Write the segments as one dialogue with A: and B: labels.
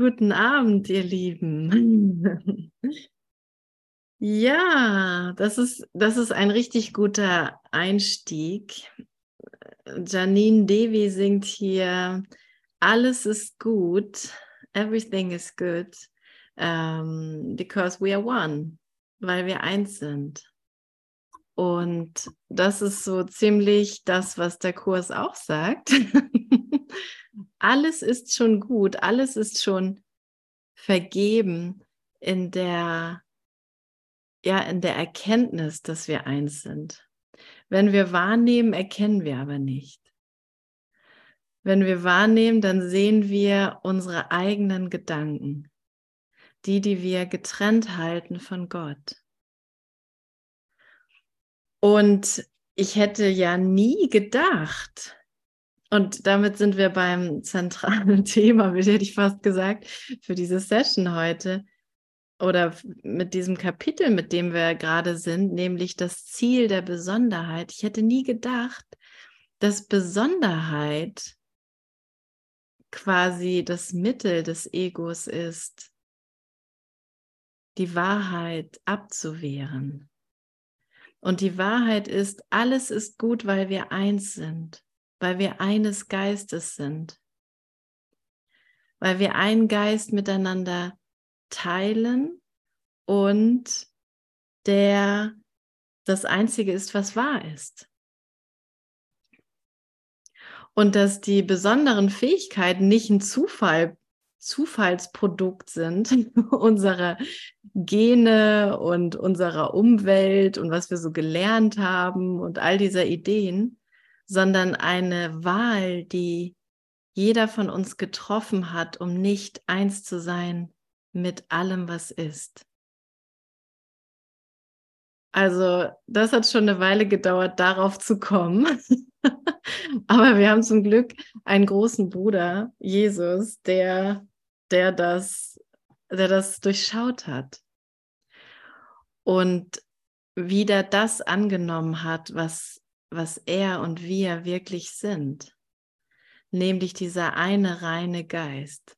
A: Guten Abend, ihr Lieben. Ja, das ist, das ist ein richtig guter Einstieg. Janine Devi singt hier, alles ist gut, everything is good, um, because we are one, weil wir eins sind. Und das ist so ziemlich das, was der Kurs auch sagt. alles ist schon gut, alles ist schon vergeben in der, ja, in der Erkenntnis, dass wir eins sind. Wenn wir wahrnehmen, erkennen wir aber nicht. Wenn wir wahrnehmen, dann sehen wir unsere eigenen Gedanken, die, die wir getrennt halten von Gott. Und ich hätte ja nie gedacht, und damit sind wir beim zentralen Thema, hätte ich fast gesagt, für diese Session heute oder mit diesem Kapitel, mit dem wir gerade sind, nämlich das Ziel der Besonderheit. Ich hätte nie gedacht, dass Besonderheit quasi das Mittel des Egos ist, die Wahrheit abzuwehren. Und die Wahrheit ist, alles ist gut, weil wir eins sind weil wir eines Geistes sind, weil wir einen Geist miteinander teilen und der das Einzige ist, was wahr ist. Und dass die besonderen Fähigkeiten nicht ein Zufall, Zufallsprodukt sind unserer Gene und unserer Umwelt und was wir so gelernt haben und all dieser Ideen, sondern eine Wahl, die jeder von uns getroffen hat, um nicht eins zu sein mit allem, was ist. Also das hat schon eine Weile gedauert, darauf zu kommen. Aber wir haben zum Glück einen großen Bruder, Jesus, der, der, das, der das durchschaut hat. Und wieder das angenommen hat, was was er und wir wirklich sind, nämlich dieser eine reine Geist.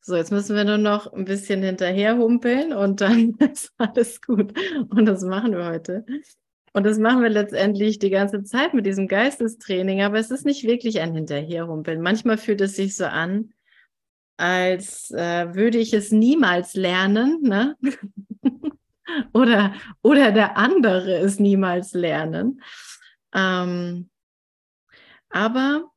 A: So, jetzt müssen wir nur noch ein bisschen hinterher humpeln und dann ist alles gut. Und das machen wir heute. Und das machen wir letztendlich die ganze Zeit mit diesem Geistestraining, aber es ist nicht wirklich ein Hinterherhumpeln. Manchmal fühlt es sich so an, als äh, würde ich es niemals lernen. Ne? oder, oder der andere es niemals lernen. Ähm, aber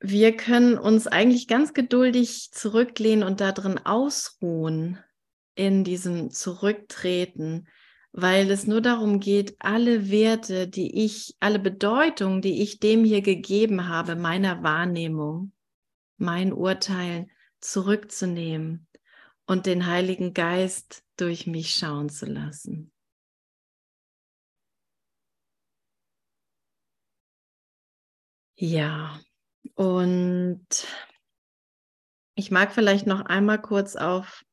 A: wir können uns eigentlich ganz geduldig zurücklehnen und darin ausruhen, in diesem Zurücktreten, weil es nur darum geht, alle Werte, die ich, alle Bedeutungen, die ich dem hier gegeben habe, meiner Wahrnehmung, mein Urteilen zurückzunehmen und den Heiligen Geist durch mich schauen zu lassen. Ja, und ich mag vielleicht noch einmal kurz auf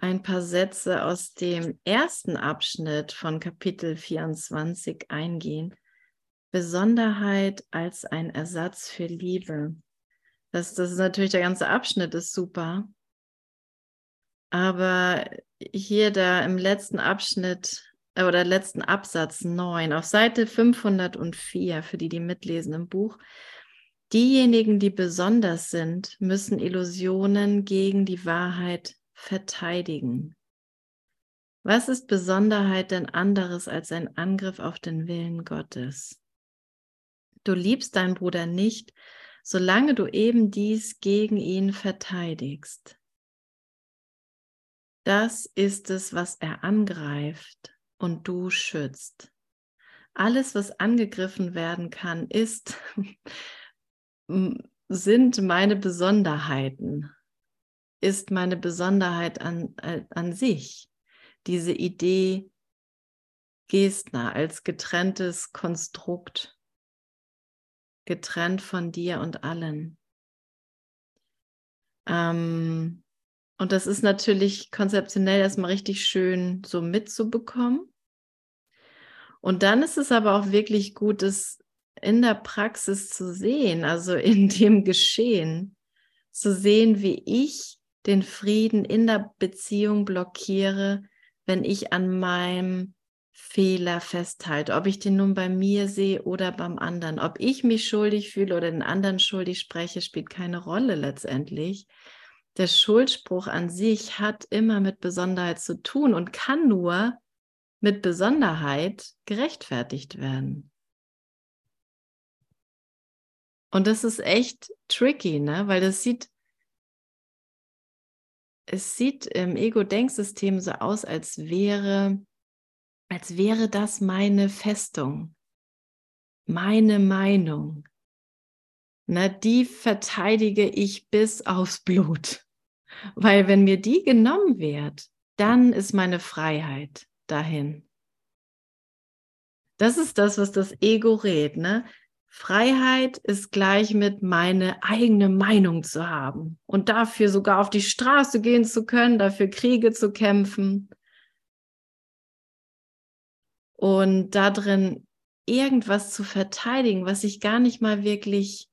A: ein paar Sätze aus dem ersten Abschnitt von Kapitel 24 eingehen. Besonderheit als ein Ersatz für Liebe. Das, das ist natürlich der ganze Abschnitt ist super. Aber hier da im letzten Abschnitt äh, oder letzten Absatz 9 auf Seite 504 für die, die mitlesen im Buch, diejenigen, die besonders sind, müssen Illusionen gegen die Wahrheit verteidigen. Was ist Besonderheit denn anderes als ein Angriff auf den Willen Gottes? Du liebst deinen Bruder nicht, solange du eben dies gegen ihn verteidigst. Das ist es, was er angreift und du schützt. Alles, was angegriffen werden kann, ist, sind meine Besonderheiten, ist meine Besonderheit an, äh, an sich. Diese Idee Gestner als getrenntes Konstrukt, getrennt von dir und allen. Ähm, und das ist natürlich konzeptionell erstmal richtig schön so mitzubekommen. Und dann ist es aber auch wirklich gut, es in der Praxis zu sehen, also in dem Geschehen, zu sehen, wie ich den Frieden in der Beziehung blockiere, wenn ich an meinem Fehler festhalte, ob ich den nun bei mir sehe oder beim anderen, ob ich mich schuldig fühle oder den anderen schuldig spreche, spielt keine Rolle letztendlich. Der Schuldspruch an sich hat immer mit Besonderheit zu tun und kann nur mit Besonderheit gerechtfertigt werden. Und das ist echt tricky, ne? Weil das sieht, es sieht im Ego-Denksystem so aus, als wäre, als wäre das meine Festung, meine Meinung. Na, die verteidige ich bis aufs Blut. Weil wenn mir die genommen wird, dann ist meine Freiheit dahin. Das ist das, was das Ego rät. Ne? Freiheit ist gleich mit meine eigene Meinung zu haben und dafür sogar auf die Straße gehen zu können, dafür Kriege zu kämpfen und darin irgendwas zu verteidigen, was ich gar nicht mal wirklich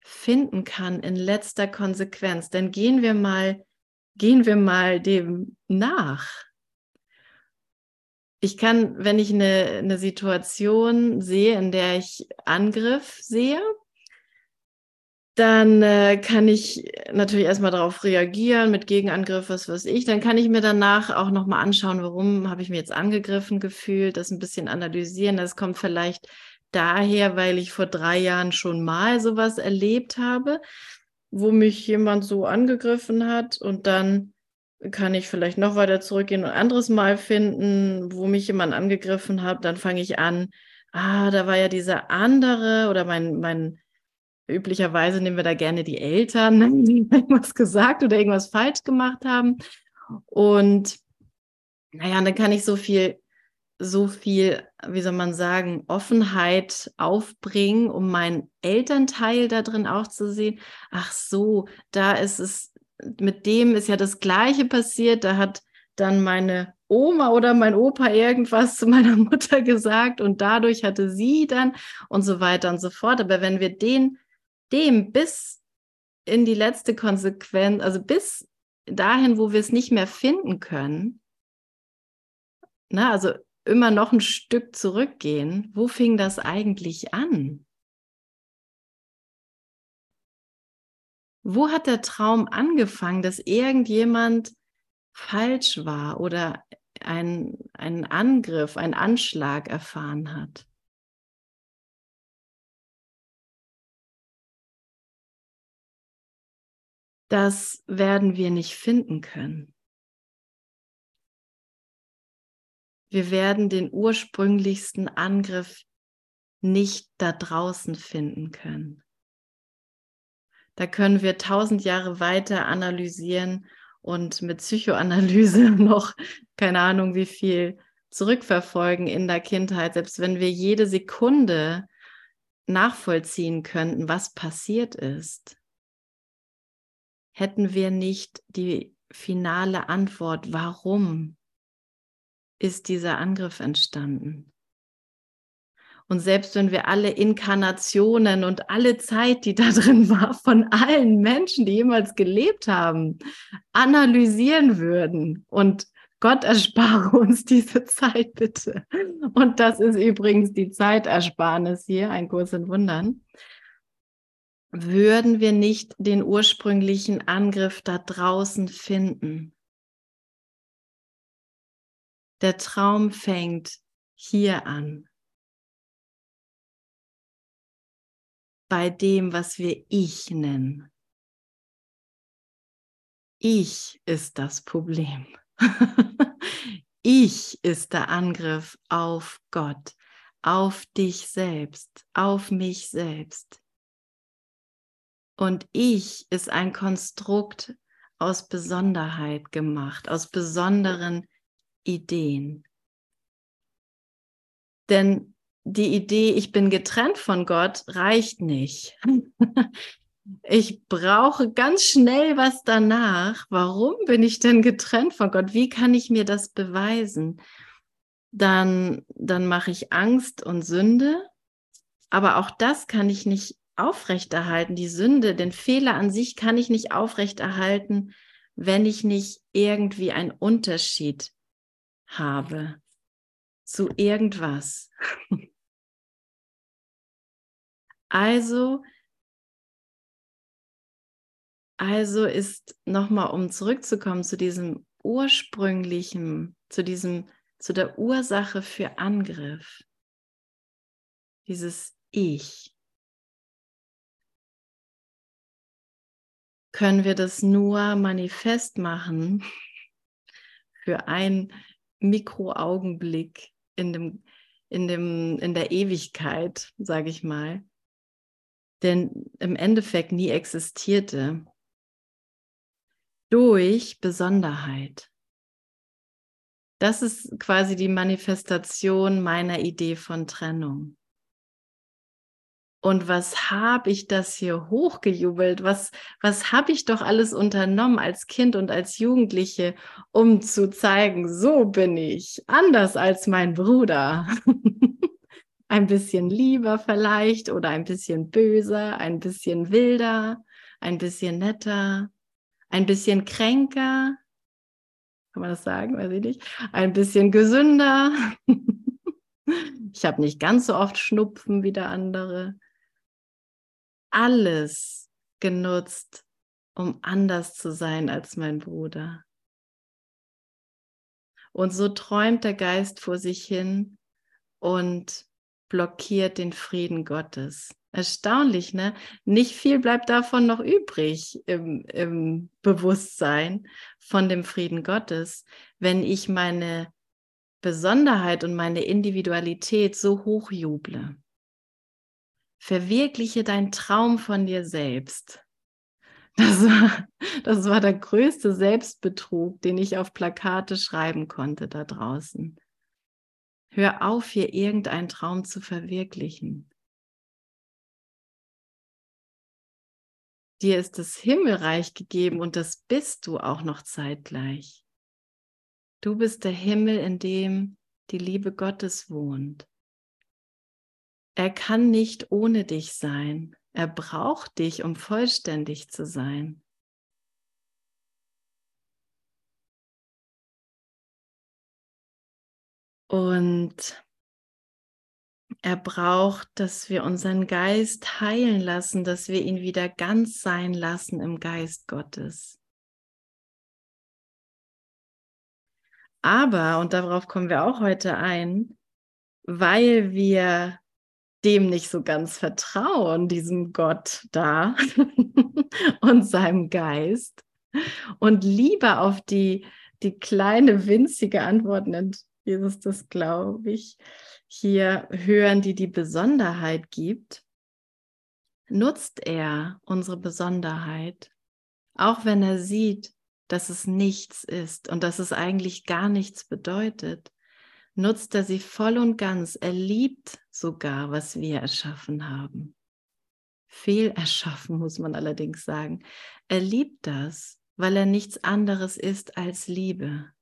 A: finden kann in letzter Konsequenz. Denn gehen wir mal, gehen wir mal dem nach ich kann, wenn ich eine, eine Situation sehe, in der ich Angriff sehe, dann äh, kann ich natürlich erstmal darauf reagieren mit Gegenangriff, was weiß ich. Dann kann ich mir danach auch nochmal anschauen, warum habe ich mir jetzt angegriffen gefühlt, das ein bisschen analysieren. Das kommt vielleicht daher, weil ich vor drei Jahren schon mal sowas erlebt habe, wo mich jemand so angegriffen hat und dann kann ich vielleicht noch weiter zurückgehen und anderes Mal finden, wo mich jemand angegriffen hat, dann fange ich an, ah, da war ja dieser andere oder mein, mein, üblicherweise nehmen wir da gerne die Eltern, die irgendwas gesagt oder irgendwas falsch gemacht haben. Und naja, dann kann ich so viel, so viel, wie soll man sagen, Offenheit aufbringen, um meinen Elternteil da drin auch zu sehen. Ach so, da ist es mit dem ist ja das Gleiche passiert. Da hat dann meine Oma oder mein Opa irgendwas zu meiner Mutter gesagt und dadurch hatte sie dann und so weiter und so fort. Aber wenn wir den, dem bis in die letzte Konsequenz, also bis dahin, wo wir es nicht mehr finden können, na, also immer noch ein Stück zurückgehen, wo fing das eigentlich an? Wo hat der Traum angefangen, dass irgendjemand falsch war oder ein, einen Angriff, einen Anschlag erfahren hat? Das werden wir nicht finden können. Wir werden den ursprünglichsten Angriff nicht da draußen finden können. Da können wir tausend Jahre weiter analysieren und mit Psychoanalyse noch keine Ahnung wie viel zurückverfolgen in der Kindheit, selbst wenn wir jede Sekunde nachvollziehen könnten, was passiert ist, hätten wir nicht die finale Antwort, warum ist dieser Angriff entstanden. Und selbst wenn wir alle Inkarnationen und alle Zeit, die da drin war, von allen Menschen, die jemals gelebt haben, analysieren würden und Gott erspare uns diese Zeit bitte. Und das ist übrigens die Zeitersparnis hier, ein Kurs in Wundern. Würden wir nicht den ursprünglichen Angriff da draußen finden? Der Traum fängt hier an. Bei dem, was wir Ich nennen. Ich ist das Problem. ich ist der Angriff auf Gott, auf dich selbst, auf mich selbst. Und ich ist ein Konstrukt aus Besonderheit gemacht, aus besonderen Ideen. Denn die Idee, ich bin getrennt von Gott, reicht nicht. ich brauche ganz schnell was danach. Warum bin ich denn getrennt von Gott? Wie kann ich mir das beweisen? Dann, dann mache ich Angst und Sünde Aber auch das kann ich nicht aufrechterhalten. Die Sünde, den Fehler an sich kann ich nicht aufrechterhalten, wenn ich nicht irgendwie einen Unterschied habe zu irgendwas. Also, also ist nochmal, um zurückzukommen zu diesem ursprünglichen, zu diesem, zu der Ursache für Angriff, dieses Ich. Können wir das nur manifest machen für einen Mikroaugenblick in dem, in dem, in der Ewigkeit, sage ich mal, denn im Endeffekt nie existierte, durch Besonderheit. Das ist quasi die Manifestation meiner Idee von Trennung. Und was habe ich das hier hochgejubelt? Was, was habe ich doch alles unternommen als Kind und als Jugendliche, um zu zeigen, so bin ich, anders als mein Bruder. ein bisschen lieber vielleicht oder ein bisschen böser, ein bisschen wilder, ein bisschen netter, ein bisschen kränker. Kann man das sagen? Weiß ich nicht. Ein bisschen gesünder. ich habe nicht ganz so oft Schnupfen wie der andere alles genutzt, um anders zu sein als mein Bruder. Und so träumt der Geist vor sich hin und blockiert den Frieden Gottes. Erstaunlich, ne? Nicht viel bleibt davon noch übrig im, im Bewusstsein von dem Frieden Gottes, wenn ich meine Besonderheit und meine Individualität so hochjuble. Verwirkliche deinen Traum von dir selbst. Das war, das war der größte Selbstbetrug, den ich auf Plakate schreiben konnte da draußen. Hör auf, hier irgendeinen Traum zu verwirklichen. Dir ist das Himmelreich gegeben und das bist du auch noch zeitgleich. Du bist der Himmel, in dem die Liebe Gottes wohnt. Er kann nicht ohne dich sein. Er braucht dich, um vollständig zu sein. Und er braucht, dass wir unseren Geist heilen lassen, dass wir ihn wieder ganz sein lassen im Geist Gottes. Aber, und darauf kommen wir auch heute ein, weil wir dem nicht so ganz vertrauen, diesem Gott da und seinem Geist und lieber auf die, die kleine, winzige Antwort Jesus das, glaube ich, hier hören, die die Besonderheit gibt, nutzt er unsere Besonderheit, auch wenn er sieht, dass es nichts ist und dass es eigentlich gar nichts bedeutet nutzt er sie voll und ganz. Er liebt sogar, was wir erschaffen haben. Fehl erschaffen, muss man allerdings sagen. Er liebt das, weil er nichts anderes ist als Liebe.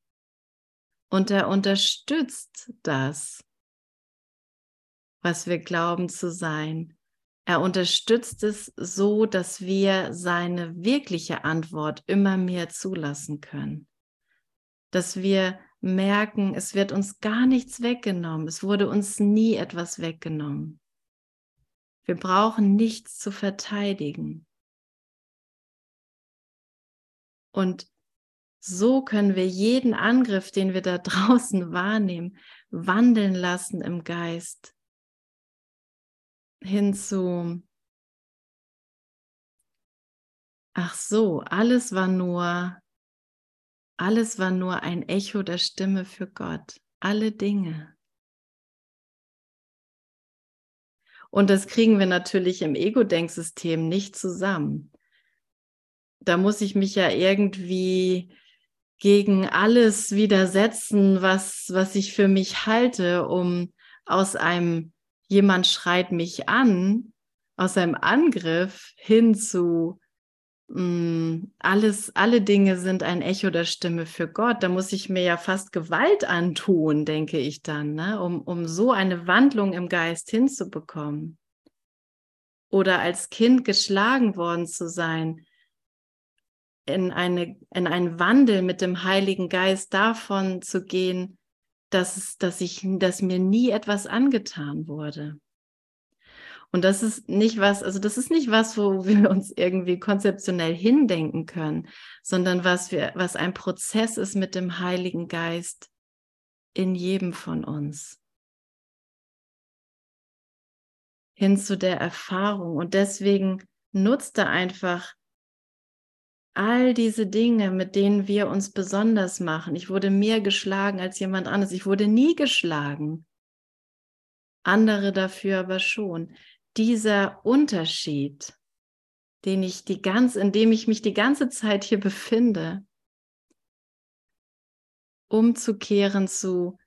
A: Und er unterstützt das, was wir glauben zu sein. Er unterstützt es so, dass wir seine wirkliche Antwort immer mehr zulassen können. Dass wir merken, es wird uns gar nichts weggenommen. Es wurde uns nie etwas weggenommen. Wir brauchen nichts zu verteidigen. Und so können wir jeden Angriff, den wir da draußen wahrnehmen, wandeln lassen im Geist hin zu, ach so, alles war nur alles war nur ein Echo der Stimme für Gott. Alle Dinge. Und das kriegen wir natürlich im Ego-Denksystem nicht zusammen. Da muss ich mich ja irgendwie gegen alles widersetzen, was, was ich für mich halte, um aus einem jemand schreit mich an, aus einem Angriff hin zu Mm, alles, alle Dinge sind ein Echo der Stimme für Gott. Da muss ich mir ja fast Gewalt antun, denke ich dann, ne? um, um so eine Wandlung im Geist hinzubekommen. oder als Kind geschlagen worden zu sein, in, eine, in einen Wandel mit dem Heiligen Geist davon zu gehen, dass, dass, ich, dass mir nie etwas angetan wurde. Und das ist nicht was, also das ist nicht was, wo wir uns irgendwie konzeptionell hindenken können, sondern was wir, was ein Prozess ist mit dem Heiligen Geist in jedem von uns. Hin zu der Erfahrung. Und deswegen nutzte einfach all diese Dinge, mit denen wir uns besonders machen. Ich wurde mehr geschlagen als jemand anderes. Ich wurde nie geschlagen. Andere dafür aber schon. Dieser Unterschied, den ich die ganz, in dem ich mich die ganze Zeit hier befinde, umzukehren zu,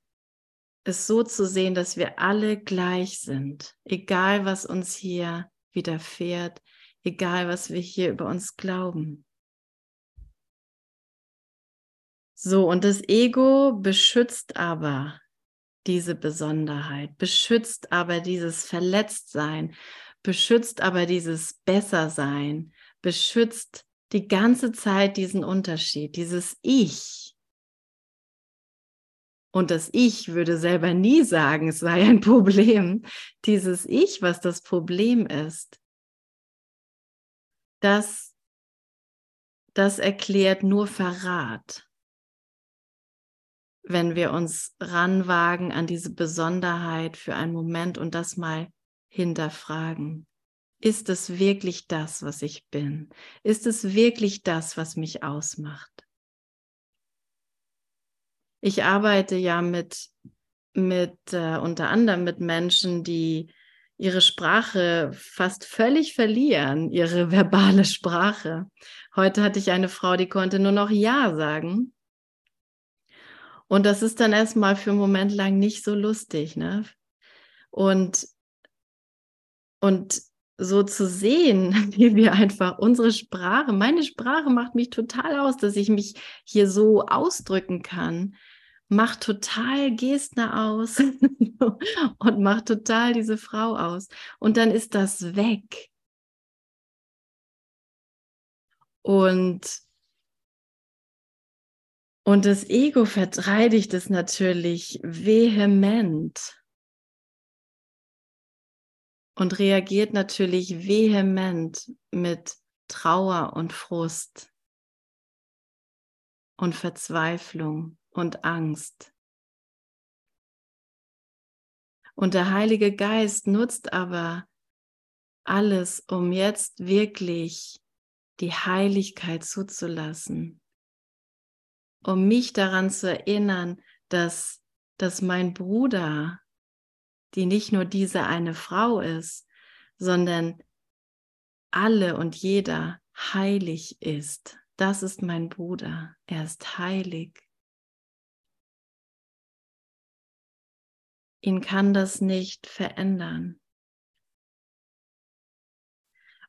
A: es so zu sehen, dass wir alle gleich sind, egal was uns hier widerfährt, egal was wir hier über uns glauben. So, und das Ego beschützt aber diese Besonderheit, beschützt aber dieses Verletztsein, beschützt aber dieses Bessersein, beschützt die ganze Zeit diesen Unterschied, dieses Ich. Und das Ich würde selber nie sagen, es sei ein Problem. Dieses Ich, was das Problem ist, das, das erklärt nur Verrat wenn wir uns ranwagen an diese Besonderheit für einen Moment und das mal hinterfragen. Ist es wirklich das, was ich bin? Ist es wirklich das, was mich ausmacht? Ich arbeite ja mit, mit äh, unter anderem mit Menschen, die ihre Sprache fast völlig verlieren, ihre verbale Sprache. Heute hatte ich eine Frau, die konnte nur noch Ja sagen und das ist dann erstmal für einen Moment lang nicht so lustig, ne? Und, und so zu sehen, wie wir einfach unsere Sprache, meine Sprache macht mich total aus, dass ich mich hier so ausdrücken kann, macht total Gestner aus und macht total diese Frau aus. Und dann ist das weg. Und und das Ego verteidigt es natürlich vehement und reagiert natürlich vehement mit Trauer und Frust und Verzweiflung und Angst. Und der Heilige Geist nutzt aber alles, um jetzt wirklich die Heiligkeit zuzulassen um mich daran zu erinnern, dass, dass mein Bruder, die nicht nur diese eine Frau ist, sondern alle und jeder heilig ist. Das ist mein Bruder. Er ist heilig. Ihn kann das nicht verändern.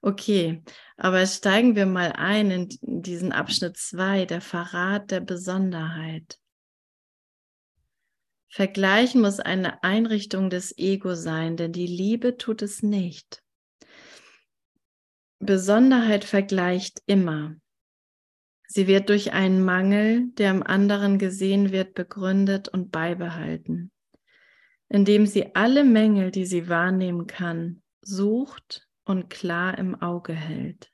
A: Okay, aber steigen wir mal ein in diesen Abschnitt 2, der Verrat der Besonderheit. Vergleichen muss eine Einrichtung des Ego sein, denn die Liebe tut es nicht. Besonderheit vergleicht immer. Sie wird durch einen Mangel, der im anderen gesehen wird, begründet und beibehalten, indem sie alle Mängel, die sie wahrnehmen kann, sucht und klar im Auge hält.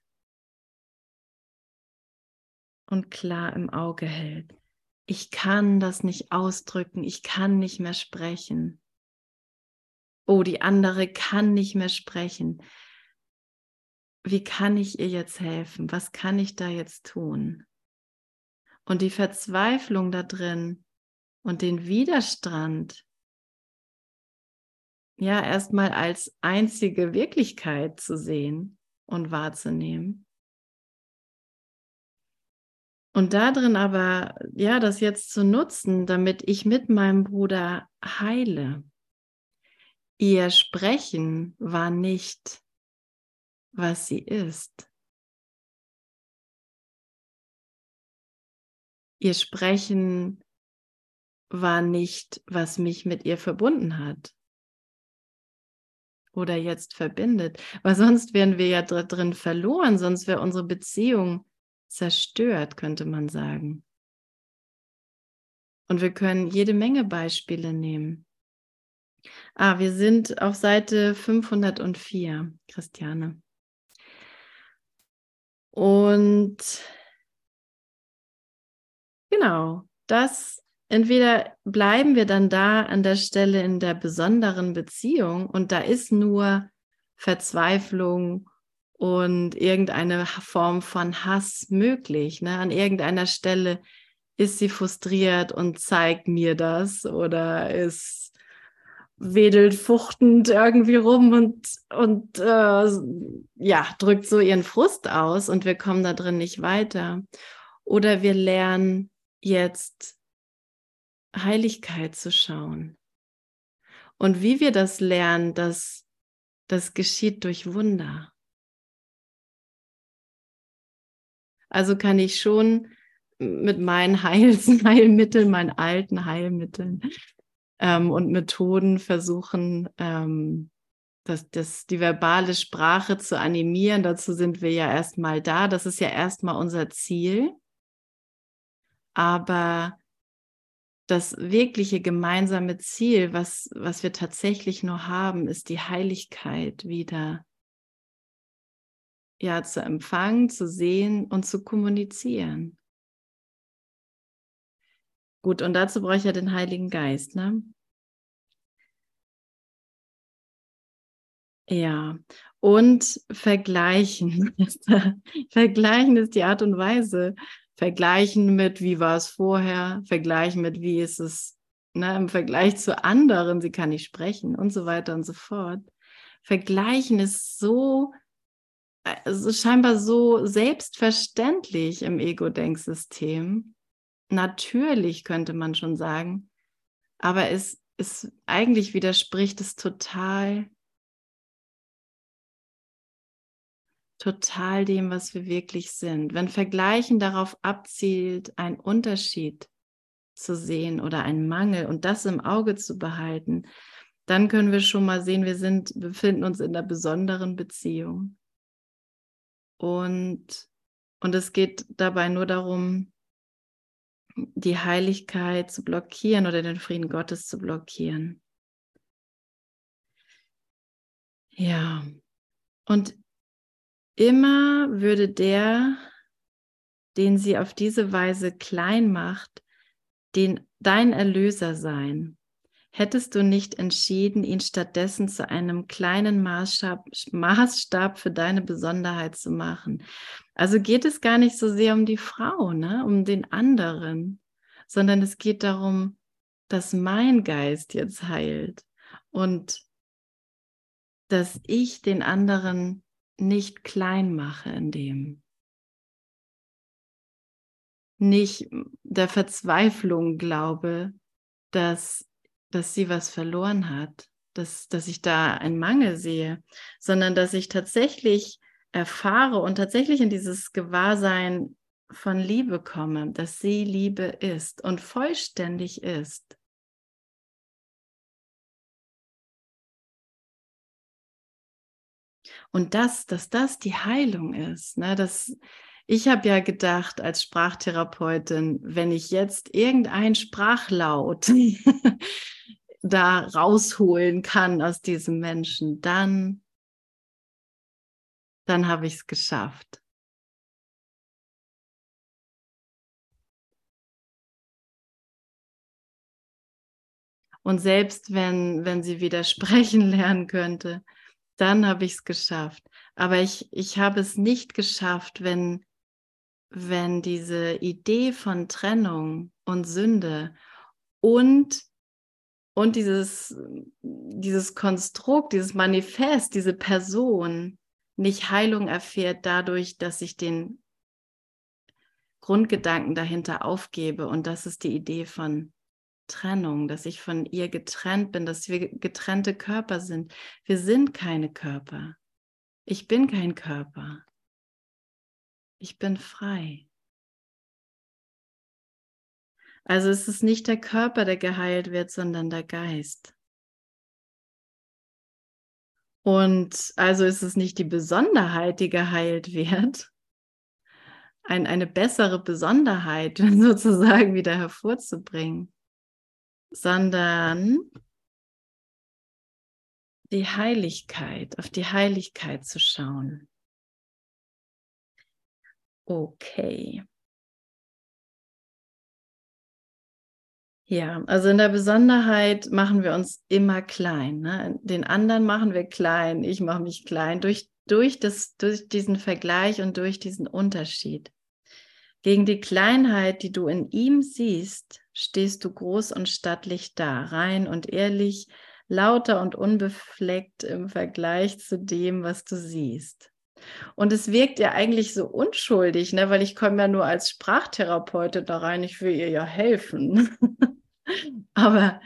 A: Und klar im Auge hält. Ich kann das nicht ausdrücken, ich kann nicht mehr sprechen. Oh, die andere kann nicht mehr sprechen. Wie kann ich ihr jetzt helfen? Was kann ich da jetzt tun? Und die Verzweiflung da drin und den Widerstand, ja erstmal als einzige Wirklichkeit zu sehen und wahrzunehmen. Und darin aber, ja, das jetzt zu nutzen, damit ich mit meinem Bruder heile. Ihr Sprechen war nicht, was sie ist. Ihr Sprechen war nicht, was mich mit ihr verbunden hat oder jetzt verbindet. Weil sonst wären wir ja drin verloren, sonst wäre unsere Beziehung zerstört, könnte man sagen. Und wir können jede Menge Beispiele nehmen. Ah, wir sind auf Seite 504, Christiane. Und genau, das entweder bleiben wir dann da an der Stelle in der besonderen Beziehung und da ist nur Verzweiflung und irgendeine Form von Hass möglich. Ne? An irgendeiner Stelle ist sie frustriert und zeigt mir das oder ist wedelt fuchtend irgendwie rum und, und äh, ja, drückt so ihren Frust aus und wir kommen da drin nicht weiter. Oder wir lernen jetzt Heiligkeit zu schauen. Und wie wir das lernen, das, das geschieht durch Wunder. Also kann ich schon mit meinen Heils Heilmitteln, meinen alten Heilmitteln ähm, und Methoden versuchen, ähm, das, das, die verbale Sprache zu animieren. Dazu sind wir ja erstmal da. Das ist ja erstmal unser Ziel. Aber das wirkliche gemeinsame Ziel, was, was wir tatsächlich nur haben, ist die Heiligkeit wieder ja, zu empfangen, zu sehen und zu kommunizieren. Gut, und dazu brauche ich ja den Heiligen Geist, ne? Ja, und vergleichen. vergleichen ist die Art und Weise, vergleichen mit, wie war es vorher, vergleichen mit, wie ist es ne, im Vergleich zu anderen, sie kann nicht sprechen und so weiter und so fort. Vergleichen ist so, also scheinbar so selbstverständlich im Ego-Denksystem. Natürlich könnte man schon sagen, aber es ist eigentlich widerspricht es total total dem, was wir wirklich sind. Wenn Vergleichen darauf abzielt, einen Unterschied zu sehen oder einen Mangel und das im Auge zu behalten, dann können wir schon mal sehen, wir sind, befinden uns in einer besonderen Beziehung. Und, und es geht dabei nur darum, die Heiligkeit zu blockieren oder den Frieden Gottes zu blockieren. Ja, und Immer würde der, den sie auf diese Weise klein macht, den, dein Erlöser sein. Hättest du nicht entschieden, ihn stattdessen zu einem kleinen Maßstab, Maßstab für deine Besonderheit zu machen. Also geht es gar nicht so sehr um die Frau, ne? um den anderen, sondern es geht darum, dass mein Geist jetzt heilt und dass ich den anderen nicht klein mache in dem. Nicht der Verzweiflung glaube, dass, dass sie was verloren hat, dass, dass ich da einen Mangel sehe, sondern dass ich tatsächlich erfahre und tatsächlich in dieses Gewahrsein von Liebe komme, dass sie Liebe ist und vollständig ist. Und das, dass das die Heilung ist, ne, das, ich habe ja gedacht als Sprachtherapeutin, wenn ich jetzt irgendein Sprachlaut da rausholen kann aus diesem Menschen, dann, dann habe ich es geschafft. Und selbst wenn, wenn sie widersprechen lernen könnte, dann habe ich es geschafft. Aber ich, ich habe es nicht geschafft, wenn, wenn diese Idee von Trennung und Sünde und, und dieses, dieses Konstrukt, dieses Manifest, diese Person nicht Heilung erfährt dadurch, dass ich den Grundgedanken dahinter aufgebe. Und das ist die Idee von Trennung, dass ich von ihr getrennt bin, dass wir getrennte Körper sind. Wir sind keine Körper. Ich bin kein Körper. Ich bin frei. Also es ist nicht der Körper, der geheilt wird, sondern der Geist. Und also ist es nicht die Besonderheit, die geheilt wird, ein, eine bessere Besonderheit sozusagen wieder hervorzubringen, sondern die Heiligkeit, auf die Heiligkeit zu schauen. Okay. Ja, also in der Besonderheit machen wir uns immer klein. Ne? Den anderen machen wir klein, ich mache mich klein durch, durch, das, durch diesen Vergleich und durch diesen Unterschied. Gegen die Kleinheit, die du in ihm siehst, stehst du groß und stattlich da, rein und ehrlich, lauter und unbefleckt im Vergleich zu dem, was du siehst. Und es wirkt ja eigentlich so unschuldig, ne? weil ich komme ja nur als Sprachtherapeutin da rein, ich will ihr ja helfen. aber,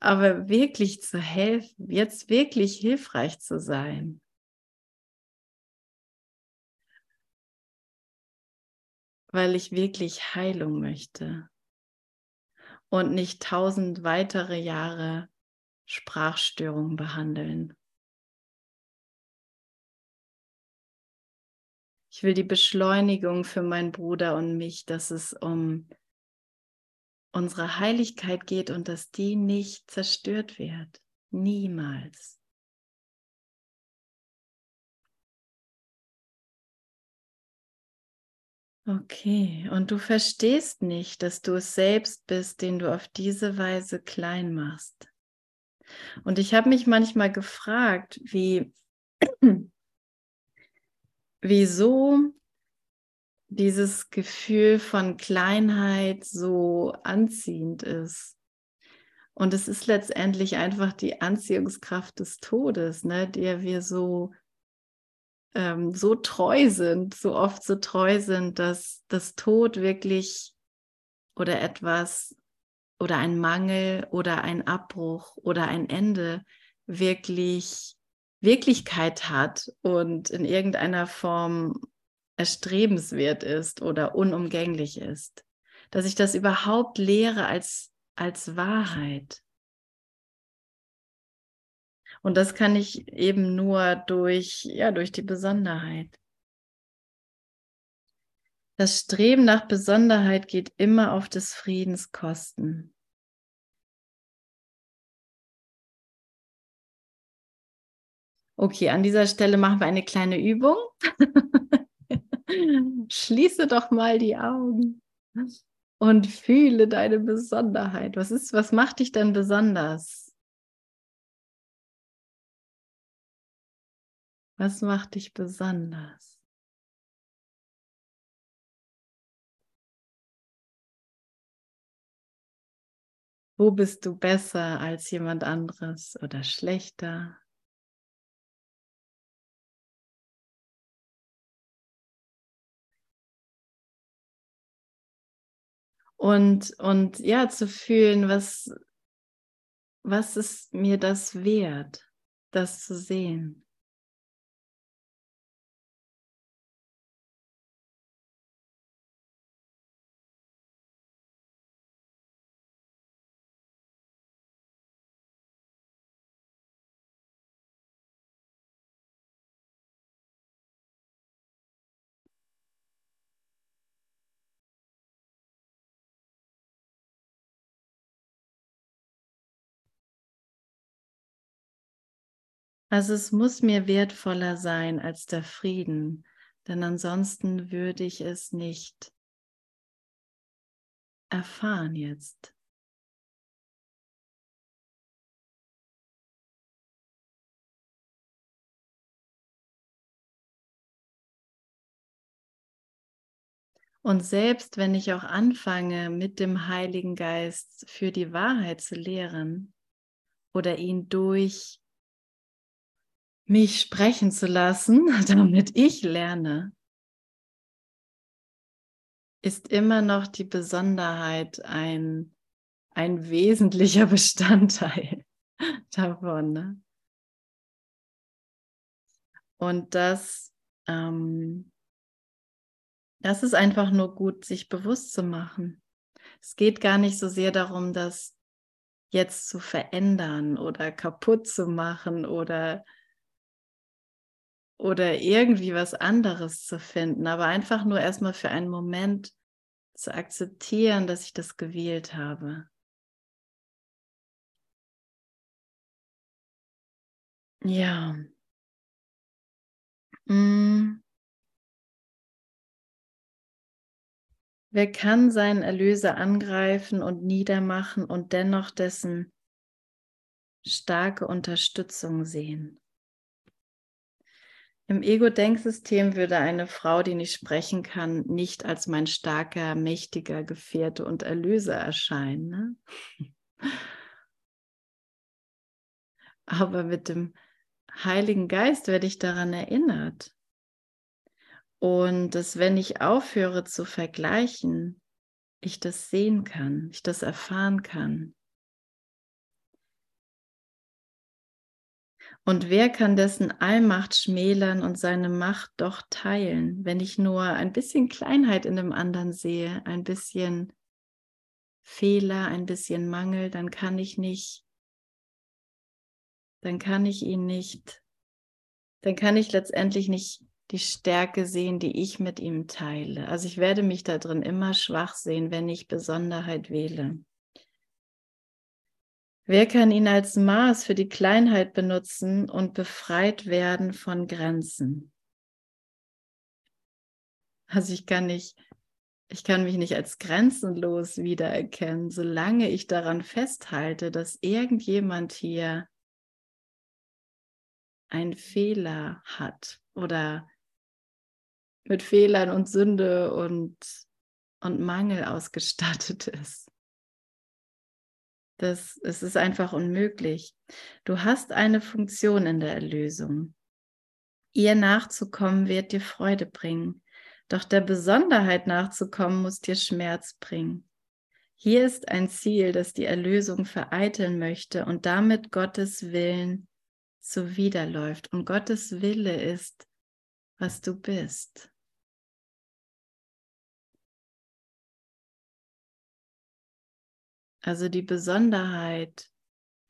A: aber wirklich zu helfen, jetzt wirklich hilfreich zu sein. Weil ich wirklich Heilung möchte und nicht tausend weitere Jahre Sprachstörungen behandeln. Ich will die Beschleunigung für meinen Bruder und mich, dass es um unsere Heiligkeit geht und dass die nicht zerstört wird. Niemals. Okay, und du verstehst nicht, dass du es selbst bist, den du auf diese Weise klein machst. Und ich habe mich manchmal gefragt, wie wieso dieses Gefühl von Kleinheit so anziehend ist. Und es ist letztendlich einfach die Anziehungskraft des Todes, ne, der wir so, ähm, so treu sind, so oft so treu sind, dass das Tod wirklich oder etwas oder ein Mangel oder ein Abbruch oder ein Ende wirklich Wirklichkeit hat und in irgendeiner Form erstrebenswert ist oder unumgänglich ist. Dass ich das überhaupt lehre als, als Wahrheit. Und das kann ich eben nur durch, ja, durch die Besonderheit. Das Streben nach Besonderheit geht immer auf des Friedens Kosten. Okay, an dieser Stelle machen wir eine kleine Übung. Schließe doch mal die Augen und fühle deine Besonderheit. Was ist, was macht dich denn besonders? Was macht dich besonders? Wo bist du besser als jemand anderes oder schlechter? Und, und ja, zu fühlen, was, was ist mir das wert, das zu sehen. Also es muss mir wertvoller sein als der Frieden, denn ansonsten würde ich es nicht erfahren jetzt. Und selbst wenn ich auch anfange, mit dem Heiligen Geist für die Wahrheit zu lehren oder ihn durch mich sprechen zu lassen, damit ich lerne, ist immer noch die Besonderheit ein, ein wesentlicher Bestandteil davon. Ne? Und das, ähm, das ist einfach nur gut, sich bewusst zu machen. Es geht gar nicht so sehr darum, das jetzt zu verändern oder kaputt zu machen oder oder irgendwie was anderes zu finden, aber einfach nur erstmal für einen Moment zu akzeptieren, dass ich das gewählt habe. Ja. Hm. Wer kann seinen Erlöser angreifen und niedermachen und dennoch dessen starke Unterstützung sehen? Im Ego-Denksystem würde eine Frau, die nicht sprechen kann, nicht als mein starker, mächtiger Gefährte und Erlöser erscheinen. Ne? Aber mit dem Heiligen Geist werde ich daran erinnert. Und dass wenn ich aufhöre zu vergleichen, ich das sehen kann, ich das erfahren kann. Und wer kann dessen Allmacht schmälern und seine Macht doch teilen, wenn ich nur ein bisschen Kleinheit in dem anderen sehe, ein bisschen Fehler, ein bisschen Mangel, dann kann ich nicht dann kann ich ihn nicht, dann kann ich letztendlich nicht die Stärke sehen, die ich mit ihm teile. Also ich werde mich da drin immer schwach sehen, wenn ich Besonderheit wähle. Wer kann ihn als Maß für die Kleinheit benutzen und befreit werden von Grenzen? Also ich kann nicht, ich kann mich nicht als grenzenlos wiedererkennen, solange ich daran festhalte, dass irgendjemand hier einen Fehler hat oder mit Fehlern und Sünde und, und Mangel ausgestattet ist. Das, es ist einfach unmöglich. Du hast eine Funktion in der Erlösung. Ihr nachzukommen wird dir Freude bringen. Doch der Besonderheit nachzukommen muss dir Schmerz bringen. Hier ist ein Ziel, das die Erlösung vereiteln möchte und damit Gottes Willen zuwiderläuft. Und Gottes Wille ist, was du bist. Also die Besonderheit,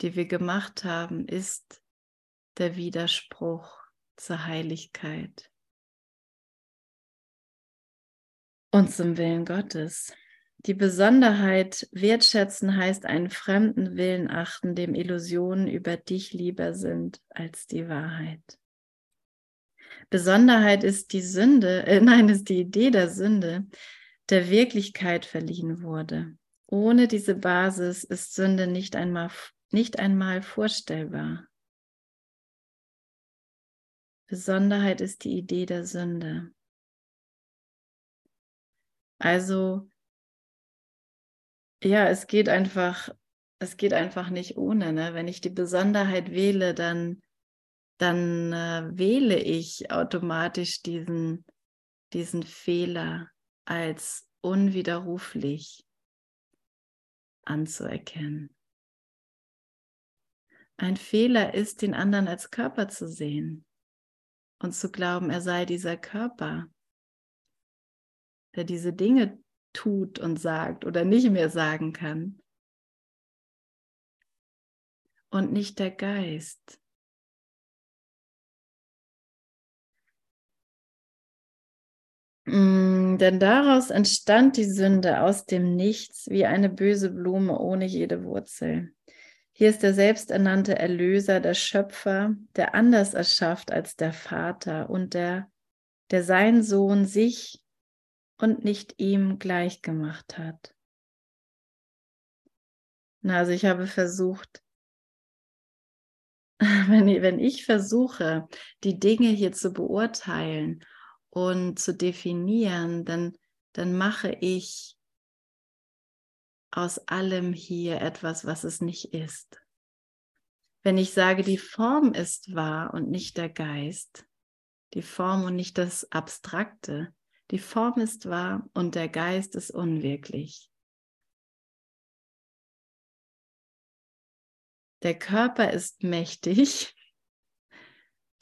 A: die wir gemacht haben, ist der Widerspruch zur Heiligkeit und zum Willen Gottes. Die Besonderheit wertschätzen heißt einen fremden Willen achten, dem Illusionen über dich lieber sind als die Wahrheit. Besonderheit ist die Sünde, äh, nein, ist die Idee der Sünde, der Wirklichkeit verliehen wurde. Ohne diese Basis ist Sünde nicht einmal, nicht einmal vorstellbar. Besonderheit ist die Idee der Sünde. Also ja, es geht einfach, es geht einfach nicht ohne. Ne? Wenn ich die Besonderheit wähle, dann, dann äh, wähle ich automatisch diesen, diesen Fehler als unwiderruflich anzuerkennen. Ein Fehler ist, den anderen als Körper zu sehen und zu glauben, er sei dieser Körper, der diese Dinge tut und sagt oder nicht mehr sagen kann. Und nicht der Geist. Denn daraus entstand die Sünde aus dem Nichts wie eine böse Blume ohne jede Wurzel. Hier ist der selbsternannte Erlöser, der Schöpfer, der anders erschafft als der Vater und der, der sein Sohn sich und nicht ihm gleichgemacht hat. Na, also ich habe versucht, wenn ich, wenn ich versuche, die Dinge hier zu beurteilen und zu definieren, dann, dann mache ich aus allem hier etwas, was es nicht ist. Wenn ich sage, die Form ist wahr und nicht der Geist, die Form und nicht das Abstrakte, die Form ist wahr und der Geist ist unwirklich. Der Körper ist mächtig.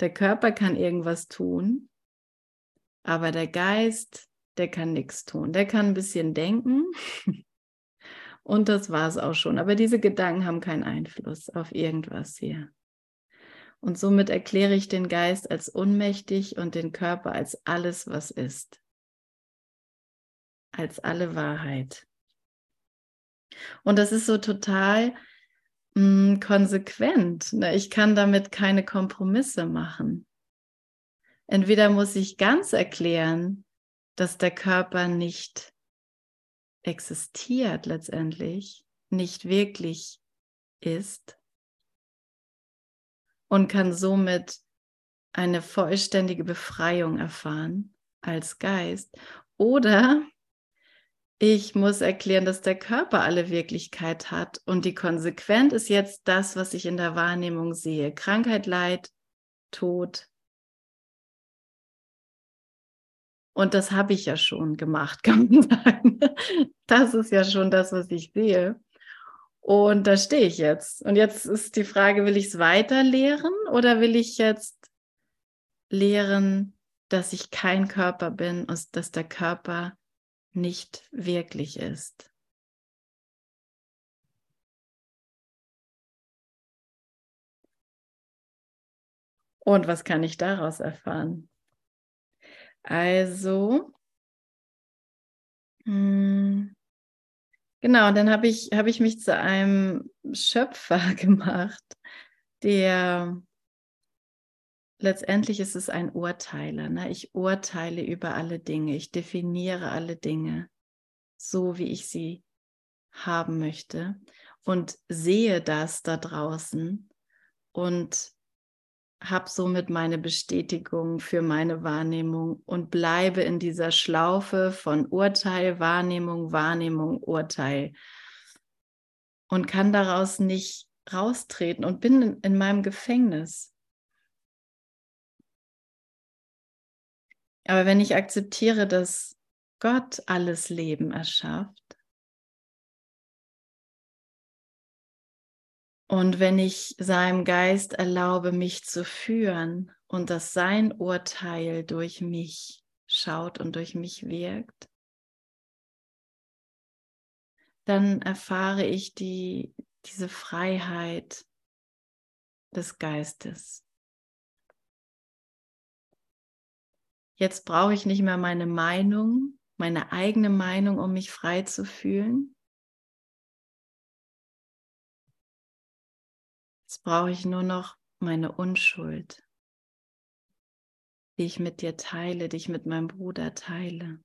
A: Der Körper kann irgendwas tun, aber der Geist, der kann nichts tun. Der kann ein bisschen denken und das war es auch schon. Aber diese Gedanken haben keinen Einfluss auf irgendwas hier. Und somit erkläre ich den Geist als unmächtig und den Körper als alles, was ist. Als alle Wahrheit. Und das ist so total mh, mm, konsequent. Ne? Ich kann damit keine Kompromisse machen. Entweder muss ich ganz erklären, dass der Körper nicht existiert letztendlich, nicht wirklich ist und kann somit eine vollständige Befreiung erfahren als Geist. Oder ich muss erklären, dass der Körper alle Wirklichkeit hat und die Konsequenz ist jetzt das, was ich in der Wahrnehmung sehe. Krankheit, Leid, Tod. Und das habe ich ja schon gemacht, kann man sagen. Das ist ja schon das, was ich sehe. Und da stehe ich jetzt. Und jetzt ist die Frage, will ich es weiter lehren oder will ich jetzt lehren, dass ich kein Körper bin und dass der Körper nicht wirklich ist. Und was kann ich daraus erfahren? Also, hm, genau, dann habe ich, hab ich mich zu einem Schöpfer gemacht, der letztendlich ist es ein Urteiler. Ne? Ich urteile über alle Dinge. Ich definiere alle Dinge so, wie ich sie haben möchte und sehe das da draußen und habe somit meine Bestätigung für meine Wahrnehmung und bleibe in dieser Schlaufe von Urteil, Wahrnehmung, Wahrnehmung, Urteil und kann daraus nicht raustreten und bin in, in meinem Gefängnis. Aber wenn ich akzeptiere, dass Gott alles Leben erschafft, und wenn ich seinem Geist erlaube, mich zu führen und dass sein Urteil durch mich schaut und durch mich wirkt, dann erfahre ich die, diese Freiheit des Geistes. Jetzt brauche ich nicht mehr meine Meinung, meine eigene Meinung, um mich frei zu fühlen. Brauche ich nur noch meine Unschuld, die ich mit dir teile, die ich mit meinem Bruder teile.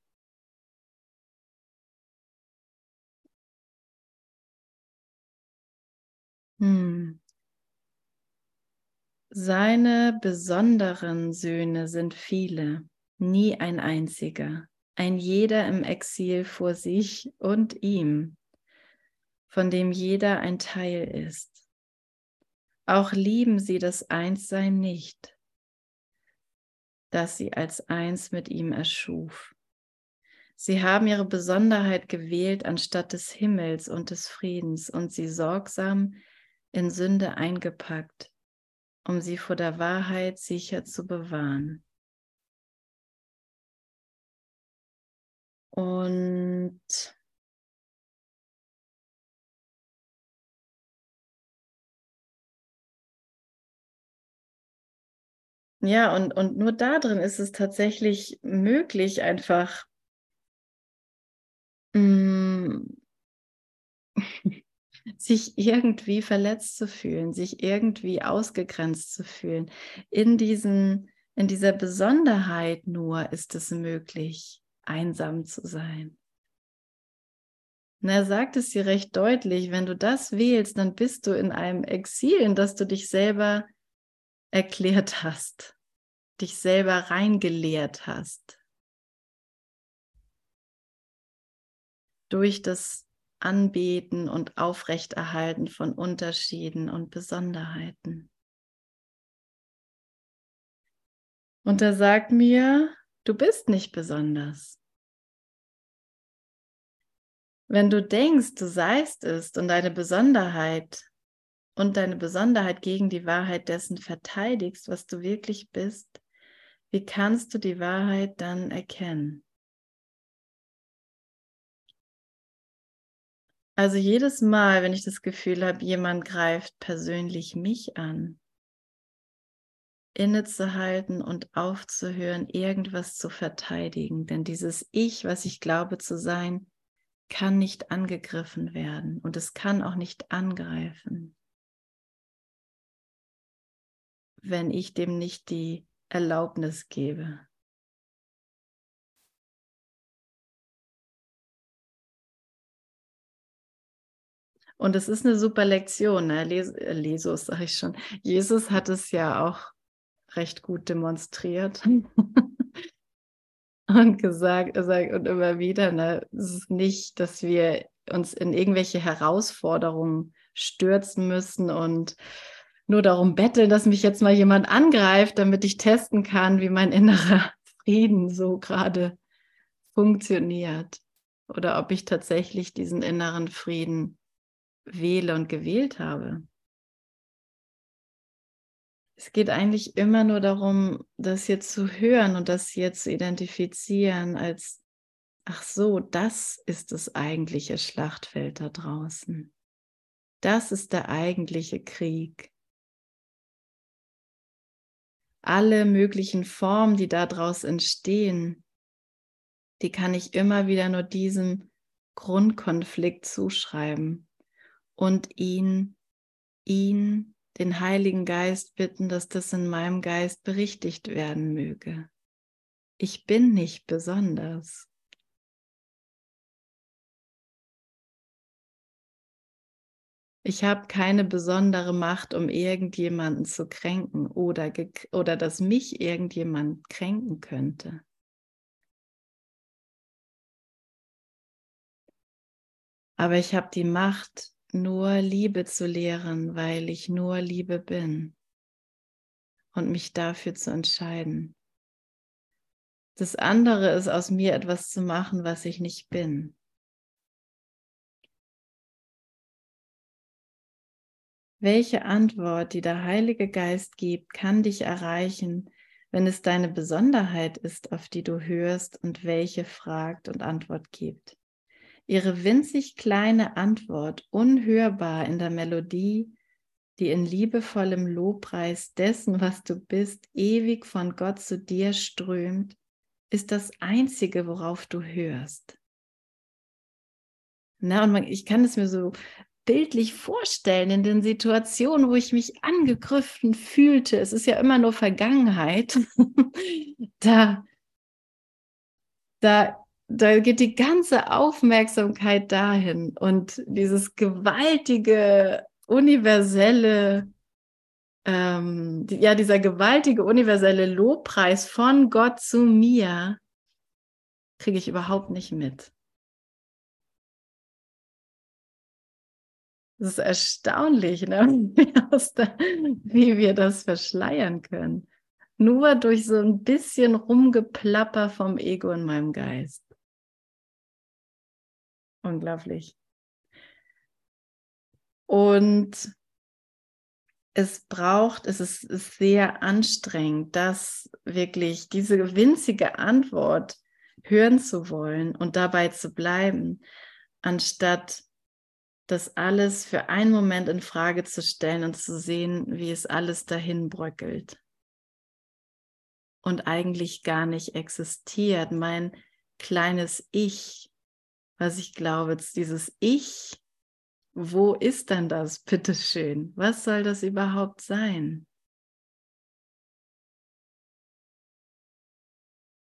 A: Hm. Seine besonderen Söhne sind viele nie ein einziger, ein jeder im Exil vor sich und ihm, von dem jeder ein Teil ist. Auch lieben sie das Einssein nicht, das sie als eins mit ihm erschuf. Sie haben ihre Besonderheit gewählt anstatt des Himmels und des Friedens und sie sorgsam in Sünde eingepackt, um sie vor der Wahrheit sicher zu bewahren. Und ja, und, und nur da drin ist es tatsächlich möglich, einfach mh, mm, sich irgendwie verletzt zu fühlen, sich irgendwie ausgegrenzt zu fühlen. In, diesen, in dieser Besonderheit nur ist es möglich, einsam zu sein. Und er sagt es dir recht deutlich, wenn du das wählst, dann bist du in einem Exil, in das du dich selber erklärt hast, dich selber reingelehrt hast. Durch das Anbeten und Aufrechterhalten von Unterschieden und Besonderheiten. Und er sagt mir, Du bist nicht besonders. Wenn du denkst, du seist es und deine Besonderheit und deine Besonderheit gegen die Wahrheit dessen verteidigst, was du wirklich bist, wie kannst du die Wahrheit dann erkennen? Also jedes Mal, wenn ich das Gefühl habe, jemand greift persönlich mich an, innezuhalten und aufzuhören, irgendwas zu verteidigen. Denn dieses Ich, was ich glaube zu sein, kann nicht angegriffen werden und es kann auch nicht angreifen, wenn ich dem nicht die Erlaubnis gebe. Und es ist eine super Lektion. Ne? Jesus, sage ich schon. Jesus hat es ja auch recht gut demonstriert und gesagt, sagt und immer wieder, ne, es ist nicht, dass wir uns in irgendwelche Herausforderungen stürzen müssen und nur darum betteln, dass mich jetzt mal jemand angreift, damit ich testen kann, wie mein innerer Frieden so gerade funktioniert oder ob ich tatsächlich diesen inneren Frieden wähle und gewählt habe. Es geht eigentlich immer nur darum, das hier zu hören und das hier zu identifizieren als, ach so, das ist das eigentliche Schlachtfeld da draußen. Das ist der eigentliche Krieg. Alle möglichen Formen, die daraus entstehen, die kann ich immer wieder nur diesem Grundkonflikt zuschreiben und ihn, ihn den Heiligen Geist bitten, dass das in meinem Geist berichtigt werden möge. Ich bin nicht besonders. Ich habe keine besondere Macht, um irgendjemanden zu kränken oder, oder dass mich irgendjemand kränken könnte. Aber ich habe die Macht, nur Liebe zu lehren, weil ich nur Liebe bin und mich dafür zu entscheiden. Das andere ist aus mir etwas zu machen, was ich nicht bin. Welche Antwort, die der Heilige Geist gibt, kann dich erreichen, wenn es deine Besonderheit ist, auf die du hörst und welche fragt und Antwort gibt? ihre winzig kleine Antwort unhörbar in der Melodie, die in liebevollem Lobpreis dessen, was du bist, ewig von Gott zu dir strömt, ist das Einzige, worauf du hörst. Na, und man, ich kann es mir so bildlich vorstellen in den Situationen, wo ich mich angegriffen fühlte. Es ist ja immer nur Vergangenheit. da, da da geht die ganze Aufmerksamkeit dahin und dieses gewaltige, universelle, ähm, ja, dieser gewaltige, universelle Lobpreis von Gott zu mir kriege ich überhaupt nicht mit. Das ist erstaunlich, ne? wie wir das verschleiern können. Nur durch so ein bisschen Rumgeplapper vom Ego in meinem Geist. Unglaublich. Und es braucht, es ist, ist sehr anstrengend, das wirklich, diese winzige Antwort hören zu wollen und dabei zu bleiben, anstatt das alles für einen Moment in Frage zu stellen und zu sehen, wie es alles dahin bröckelt und eigentlich gar nicht existiert. Mein kleines Ich was ich glaube, dieses Ich, wo ist dann das, bitteschön? Was soll das überhaupt sein?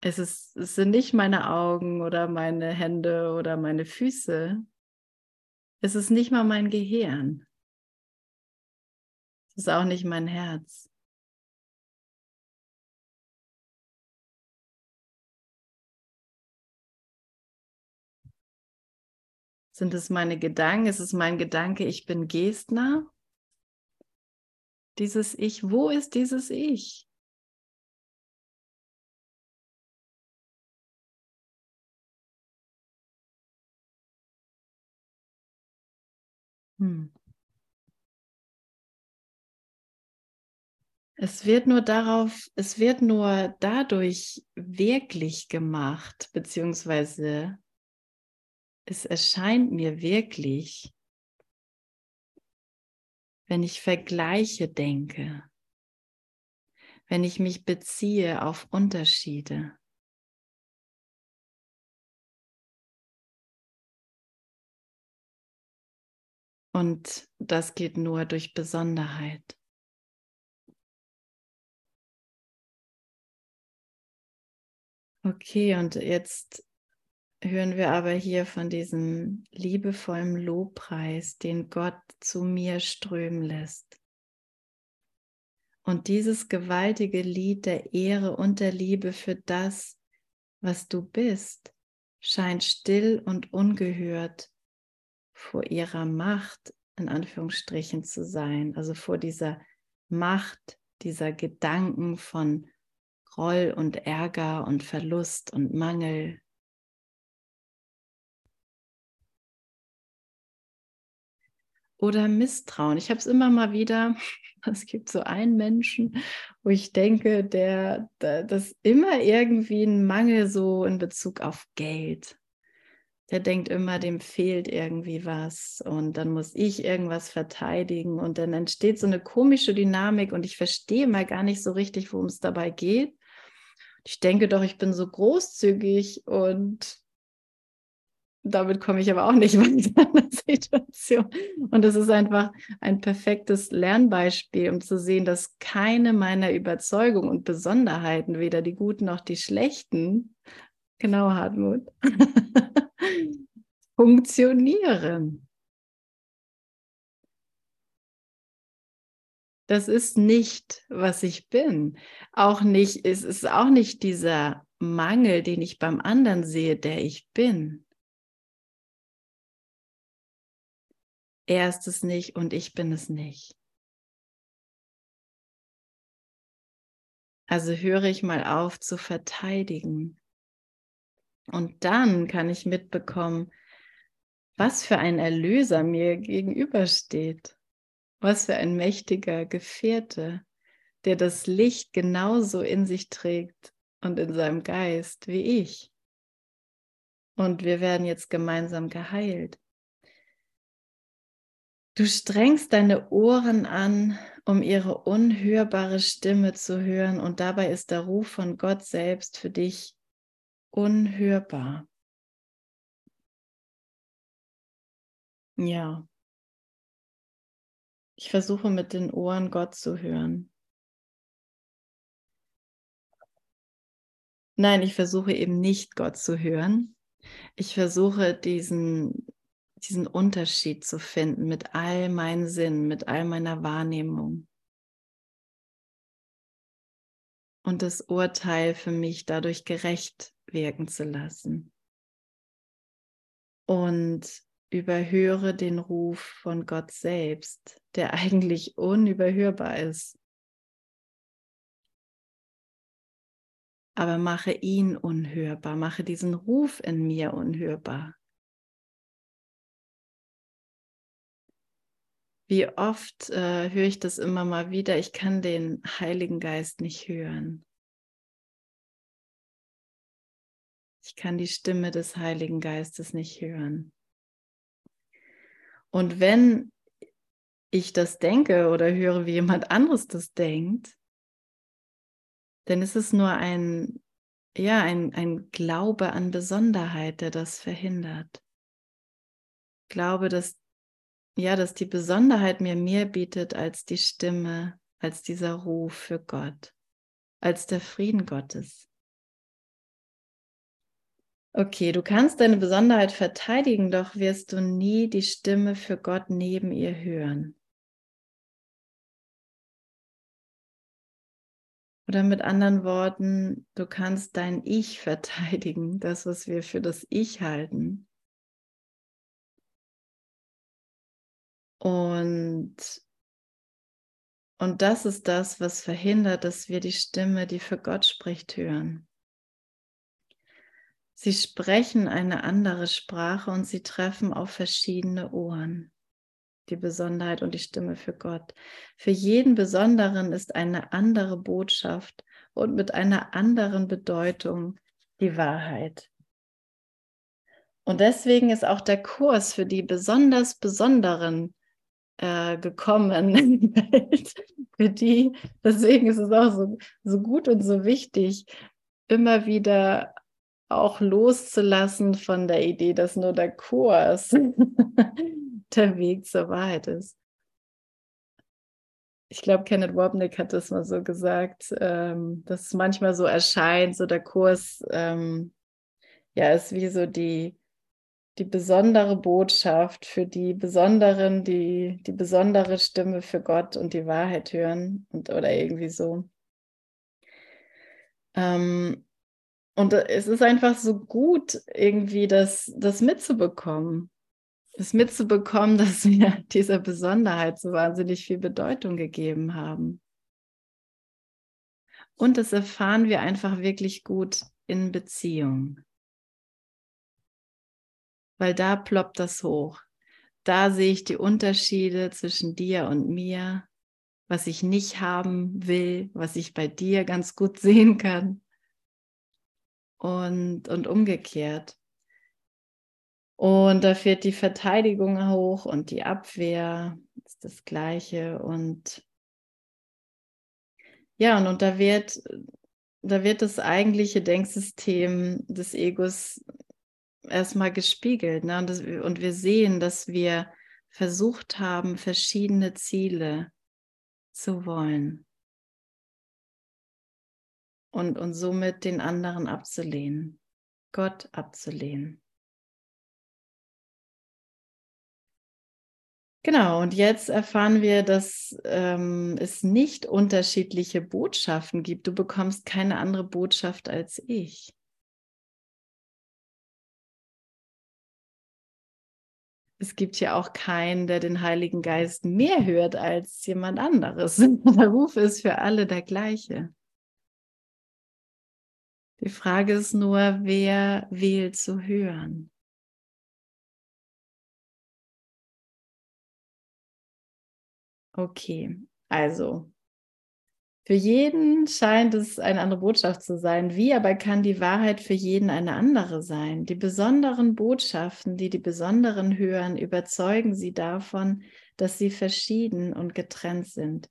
A: Es, ist, es sind nicht meine Augen oder meine Hände oder meine Füße. Es ist nicht mal mein Gehirn. Es ist auch nicht mein Herz. Sind es meine Gedanken? Ist es mein Gedanke, ich bin Gestner? Dieses Ich, wo ist dieses Ich? Hm. Es wird nur darauf, es wird nur dadurch wirklich gemacht, beziehungsweise es erscheint mir wirklich, wenn ich Vergleiche denke, wenn ich mich beziehe auf Unterschiede. Und das geht nur durch Besonderheit. Okay, und jetzt hören wir aber hier von diesem liebevollen Lobpreis, den Gott zu mir strömen lässt. Und dieses gewaltige Lied der Ehre und der Liebe für das, was du bist, scheint still und ungehört vor ihrer Macht, in Anführungsstrichen, zu sein, also vor dieser Macht dieser Gedanken von Groll und Ärger und Verlust und Mangel. Oder Misstrauen. Ich habe es immer mal wieder, es gibt so einen Menschen, wo ich denke, der, der das immer irgendwie ein Mangel so in Bezug auf Geld der denkt immer, dem fehlt irgendwie was und dann muss ich irgendwas verteidigen und dann entsteht so eine komische Dynamik und ich verstehe mal gar nicht so richtig, worum es dabei geht. Ich denke doch, ich bin so großzügig und damit komme ich aber auch nicht weiter in der Situation. Und es ist einfach ein perfektes Lernbeispiel, um zu sehen, dass keine meiner Überzeugungen und Besonderheiten, weder die guten noch die schlechten, genau Hartmut, funktionieren. Das ist nicht, was ich bin. Auch nicht, es ist auch nicht dieser Mangel, den ich beim anderen sehe, der ich bin. Er ist es nicht und ich bin es nicht. Also höre ich mal auf zu verteidigen. Und dann kann ich mitbekommen, was für ein Erlöser mir gegenübersteht. Was für ein mächtiger Gefährte, der das Licht genauso in sich trägt und in seinem Geist wie ich. Und wir werden jetzt gemeinsam geheilt. Du strengst deine Ohren an, um ihre unhörbare Stimme zu hören, und dabei ist der Ruf von Gott selbst für dich unhörbar. Ja. Ich versuche mit den Ohren Gott zu hören. Nein, ich versuche eben nicht Gott zu hören. Ich versuche diesen, diesen Unterschied zu finden mit all meinen Sinnen, mit all meiner Wahrnehmung. Und das Urteil für mich dadurch gerecht wirken zu lassen. Und überhöre den Ruf von Gott selbst, der eigentlich unüberhörbar ist. Aber mache ihn unhörbar, mache diesen Ruf in mir unhörbar. Wie oft äh, höre ich das immer mal wieder, ich kann den Heiligen Geist nicht hören. Ich kann die Stimme des Heiligen Geistes nicht hören. Und wenn ich das denke oder höre, wie jemand anderes das denkt, dann ist es nur ein, ja, ein, ein Glaube an Besonderheit, der das verhindert. Glaube, dass, ja, dass die Besonderheit mir mehr bietet als die Stimme, als dieser Ruf für Gott, als der Frieden Gottes. Okay, du kannst deine Besonderheit verteidigen, doch wirst du nie die Stimme für Gott neben ihr hören. Oder mit anderen Worten, du kannst dein Ich verteidigen, das, was wir für das Ich halten. Und, und das ist das, was verhindert, dass wir die Stimme, die für Gott spricht, hören. Sie sprechen eine andere Sprache und sie treffen auf verschiedene Ohren. Die Besonderheit und die Stimme für Gott. Für jeden Besonderen ist eine andere Botschaft und mit einer anderen Bedeutung die Wahrheit. Und deswegen ist auch der Kurs für die besonders Besonderen äh, gekommen für die, deswegen ist es auch so, so gut und so wichtig, immer wieder auch loszulassen von der Idee, dass nur der Kurs der Weg zur Wahrheit ist. Ich glaube, Kenneth Wobnick hat das mal so gesagt, ähm, dass es manchmal so erscheint, so der Kurs ähm, ja ist wie so die, die besondere Botschaft für die besonderen, die die besondere Stimme für Gott und die Wahrheit hören und oder irgendwie so. Ähm, und es ist einfach so gut, irgendwie das, das mitzubekommen. Das mitzubekommen, dass wir dieser Besonderheit so wahnsinnig viel Bedeutung gegeben haben. Und das erfahren wir einfach wirklich gut in Beziehung. Weil da ploppt das hoch. Da sehe ich die Unterschiede zwischen dir und mir, was ich nicht haben will, was ich bei dir ganz gut sehen kann und, und umgekehrt. Und da fährt die Verteidigung hoch und die Abwehr ist das Gleiche. Und ja, und, und da wird, da wird das eigentliche Denksystem des Egos erstmal gespiegelt. Ne? Und, das, und wir sehen, dass wir versucht haben, verschiedene Ziele zu wollen und, und somit den anderen abzulehnen, Gott abzulehnen. Genau, und jetzt erfahren wir, dass ähm, es nicht unterschiedliche Botschaften gibt. Du bekommst keine andere Botschaft als ich. Es gibt ja auch keinen, der den Heiligen Geist mehr hört als jemand anderes. Der Ruf ist für alle der gleiche. Die Frage ist nur, wer wählt zu hören? Okay, also für jeden scheint es eine andere Botschaft zu sein. Wie aber kann die Wahrheit für jeden eine andere sein? Die besonderen Botschaften, die die Besonderen hören, überzeugen sie davon, dass sie verschieden und getrennt sind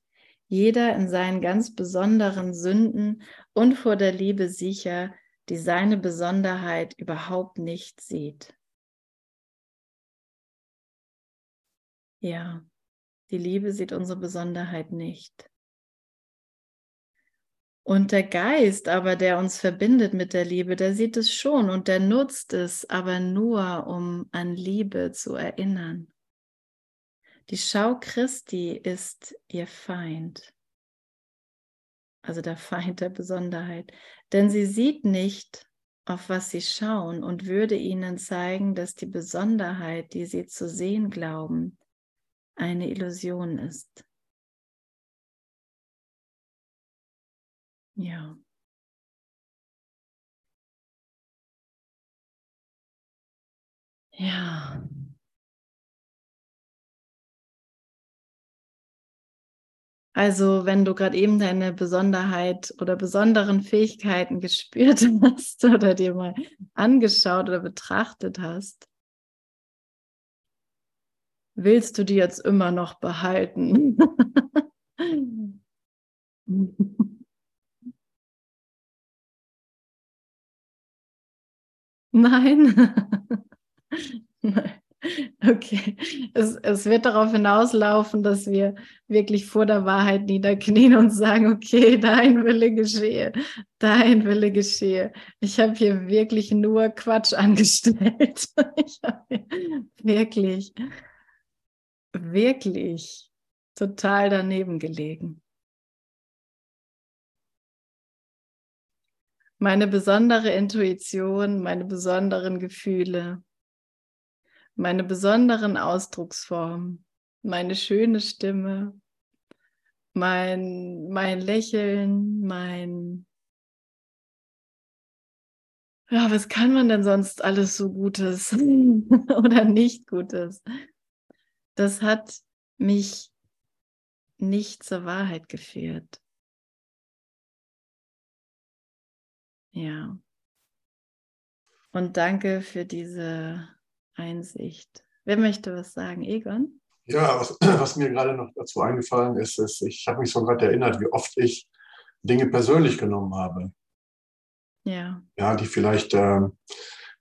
A: jeder in seinen ganz besonderen Sünden und vor der Liebe sicher, die seine Besonderheit überhaupt nicht sieht. Ja, die Liebe sieht unsere Besonderheit nicht. Und der Geist aber, der uns verbindet mit der Liebe, der sieht es schon und der nutzt es aber nur, um an Liebe zu erinnern. Die Schau Christi ist ihr Feind, also der Feind der Besonderheit, denn sie sieht nicht, auf was sie schauen und würde ihnen zeigen, dass die Besonderheit, die sie zu sehen glauben, eine Illusion ist. Ja. Ja. Also wenn du gerade eben deine Besonderheit oder besonderen Fähigkeiten gespürt hast oder dir mal angeschaut oder betrachtet hast, willst du die jetzt immer noch behalten? Nein. Nein. Okay, es, es wird darauf hinauslaufen, dass wir wirklich vor der Wahrheit niederknien und sagen, okay, dein Wille geschehe, dein Wille geschehe. Ich habe hier wirklich nur Quatsch angestellt. Ich habe wirklich, wirklich total daneben gelegen. Meine besondere Intuition, meine besonderen Gefühle, meine besonderen Ausdrucksformen, meine schöne Stimme, mein, mein Lächeln, mein... Ja, was kann man denn sonst alles so Gutes oder nicht Gutes? Das hat mich nicht zur Wahrheit geführt. Ja. Und danke für diese Einsicht. Wer möchte was sagen? Egon?
B: Ja, was, was mir gerade noch dazu eingefallen ist, ist, ich habe mich so gerade erinnert, wie oft ich Dinge persönlich genommen habe.
A: Ja.
B: Ja, die vielleicht äh,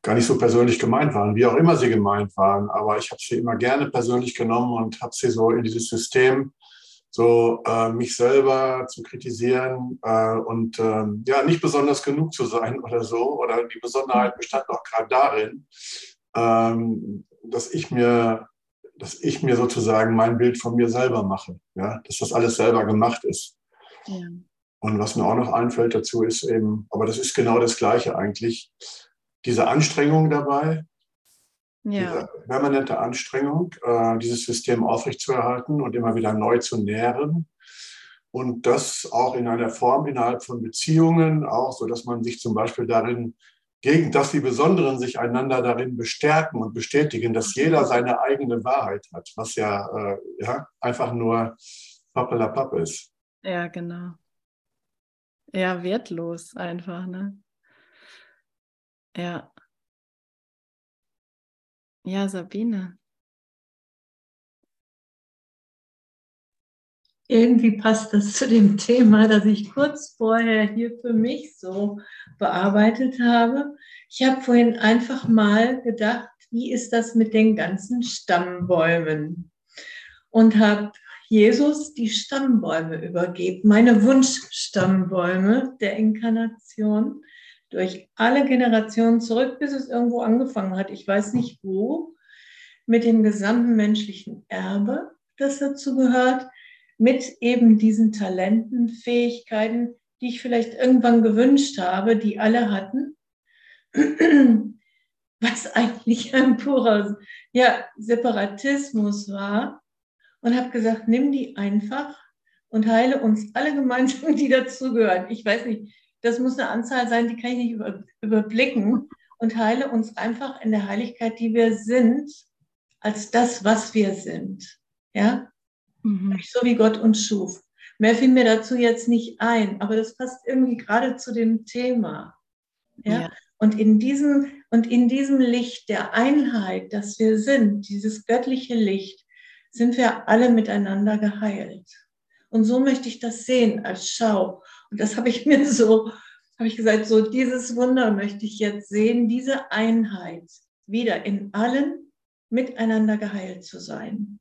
B: gar nicht so persönlich gemeint waren, wie auch immer sie gemeint waren. Aber ich habe sie immer gerne persönlich genommen und habe sie so in dieses System, so äh, mich selber zu kritisieren äh, und äh, ja, nicht besonders genug zu sein oder so. Oder die Besonderheit bestand auch gerade darin, ähm, dass ich mir dass ich mir sozusagen mein Bild von mir selber mache, ja, dass das alles selber gemacht ist. Ja. Und was mir auch noch einfällt dazu ist eben, aber das ist genau das Gleiche eigentlich, diese Anstrengung dabei, ja. diese permanente Anstrengung, äh, dieses System aufrechtzuerhalten und immer wieder neu zu nähren. Und das auch in einer Form innerhalb von Beziehungen, auch so, dass man sich zum Beispiel darin gegen dass die Besonderen sich einander darin bestärken und bestätigen, dass jeder seine eigene Wahrheit hat, was ja, äh, ja einfach nur Pappelapapp ist.
A: Ja, genau. Ja, wertlos einfach, ne? Ja. Ja, Sabine.
C: Irgendwie passt das zu dem Thema, das ich kurz vorher hier für mich so bearbeitet habe. Ich habe vorhin einfach mal gedacht, wie ist das mit den ganzen Stammbäumen? Und habe Jesus die Stammbäume übergeben, meine Wunschstammbäume der Inkarnation durch alle Generationen zurück, bis es irgendwo angefangen hat. Ich weiß nicht wo, mit dem gesamten menschlichen Erbe, das dazu gehört, mit eben diesen Talenten, Fähigkeiten, die ich vielleicht irgendwann gewünscht habe, die alle hatten, was eigentlich ein purer ja, Separatismus war. Und habe gesagt, nimm die einfach und heile uns alle gemeinsam, die dazugehören. Ich weiß nicht, das muss eine Anzahl sein, die kann ich nicht über, überblicken. Und heile uns einfach in der Heiligkeit, die wir sind, als das, was wir sind. Ja? Mhm. So wie Gott uns schuf. Mehr fiel mir dazu jetzt nicht ein, aber das passt irgendwie gerade zu dem Thema. Ja? ja. Und in diesem, und in diesem Licht der Einheit, das wir sind, dieses göttliche Licht, sind wir alle miteinander geheilt. Und so möchte ich das sehen als Schau. Und das habe ich mir so, habe ich gesagt, so dieses Wunder möchte ich jetzt sehen, diese Einheit wieder in allen miteinander geheilt zu sein.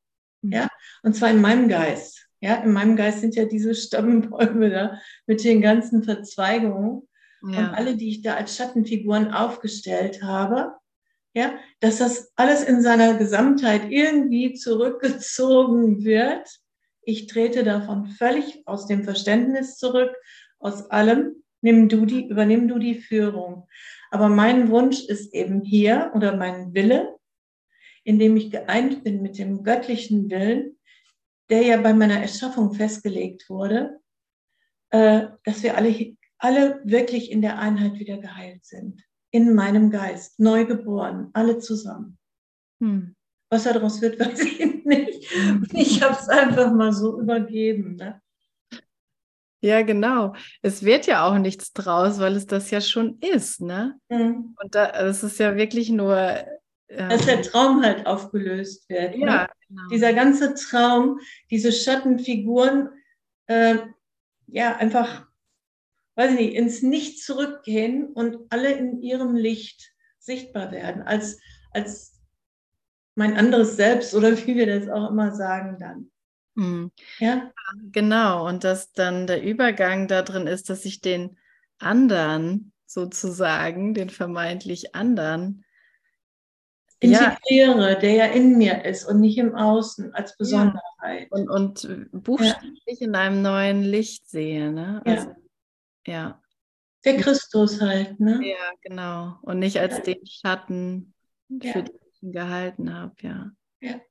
C: Ja, und zwar in meinem Geist. Ja, in meinem Geist sind ja diese Stammbäume da mit den ganzen Verzweigungen ja. und alle, die ich da als Schattenfiguren aufgestellt habe. Ja, dass das alles in seiner Gesamtheit irgendwie zurückgezogen wird. Ich trete davon völlig aus dem Verständnis zurück, aus allem. Nimm du die, übernimm du die Führung. Aber mein Wunsch ist eben hier oder mein Wille, indem ich geeint bin mit dem göttlichen Willen, der ja bei meiner Erschaffung festgelegt wurde, äh, dass wir alle, alle wirklich in der Einheit wieder geheilt sind. In meinem Geist, neu geboren, alle zusammen. Hm. Was daraus wird, weiß ich nicht. Ich habe es einfach mal so übergeben. Ne?
A: Ja, genau. Es wird ja auch nichts draus, weil es das ja schon ist, ne? Mhm. Und da, das ist ja wirklich nur
C: dass der Traum halt aufgelöst wird. Ja, ne? genau. Dieser ganze Traum, diese Schattenfiguren, äh, ja, einfach, weiß ich nicht, ins Nicht zurückgehen und alle in ihrem Licht sichtbar werden, als, als mein anderes Selbst oder wie wir das auch immer sagen dann.
A: Mhm. Ja? Genau, und dass dann der Übergang da drin ist, dass ich den anderen sozusagen, den vermeintlich anderen,
C: integriere, ja. der ja in mir ist und nicht im Außen als Besonderheit.
A: Ja. Und, und buchstäblich ja. in einem neuen Licht sehe. Ne? Also, ja.
C: Der Christus halt, ne?
A: Ja, genau. Und nicht als den Schatten, für den ich ihn gehalten habe, ja. Ja.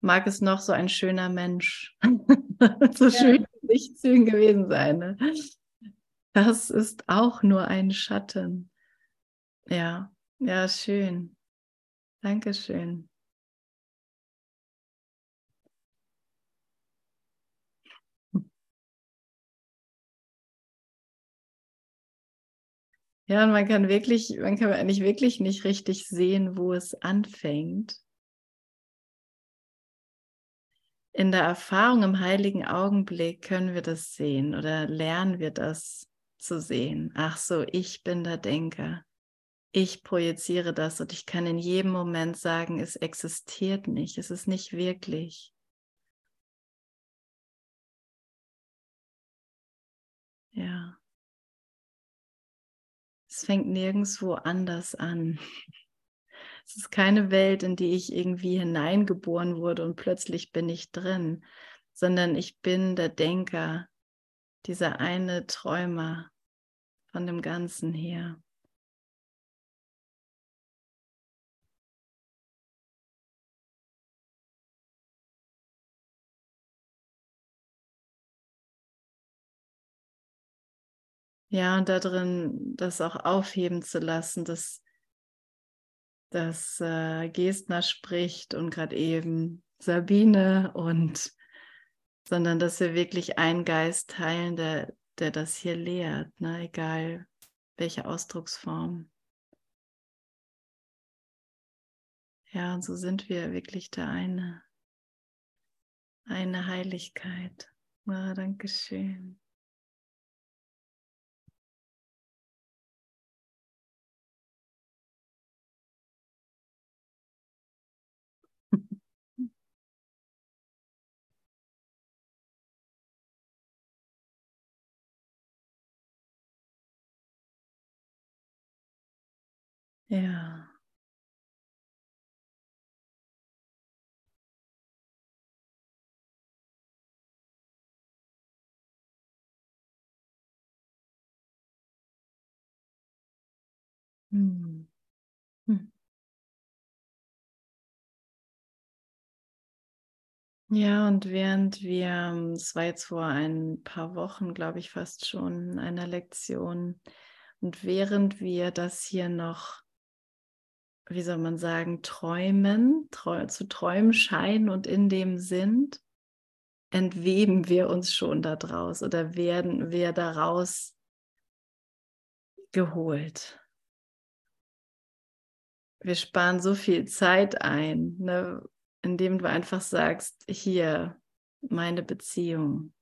A: Mag es noch so ein schöner Mensch, so schön Lichtzügen gewesen sein. Ne? Das ist auch nur ein Schatten. Ja. Ja, schön. Dankeschön. Ja, und man kann wirklich, man kann eigentlich wirklich nicht richtig sehen, wo es anfängt. in der Erfahrung im heiligen Augenblick können wir das sehen oder lernen wir das zu sehen. Ach so, ich bin der Denker. Ich projiziere das und ich kann in jedem Moment sagen, es existiert nicht, es ist nicht wirklich. Ja. Es fängt nirgendwo anders an. Es ist keine Welt, in die ich irgendwie hineingeboren wurde und plötzlich bin ich drin, sondern ich bin der Denker, dieser eine Träumer von dem Ganzen hier. Ja, und darin das auch aufheben zu lassen, dass, dass äh, Gestner spricht und gerade eben Sabine und sondern dass wir wirklich einen Geist teilen, der, der das hier lehrt, ne? egal welche Ausdrucksform. Ja, und so sind wir wirklich der eine, eine Heiligkeit. Ja, Dankeschön. Ja. Hm. Hm. Ja, und während wir, es war jetzt vor ein paar Wochen, glaube ich, fast schon in einer Lektion, und während wir das hier noch wie soll man sagen, träumen, trau zu träumen scheinen und in dem sind, entweben wir uns schon daraus oder werden wir daraus geholt. Wir sparen so viel Zeit ein, ne, indem du einfach sagst, hier meine Beziehung,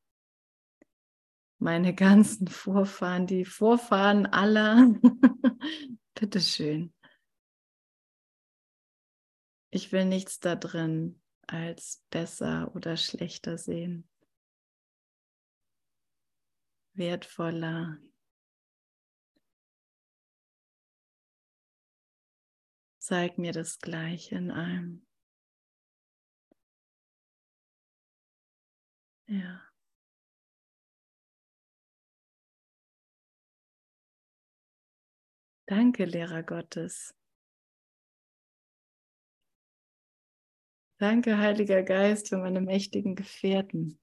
A: meine ganzen Vorfahren, die Vorfahren aller. Bitteschön. Ich will nichts da drin als besser oder schlechter sehen. Wertvoller. Zeig mir das Gleiche in allem. Ja. Danke, Lehrer Gottes. Danke, Heiliger Geist, für meine mächtigen Gefährten.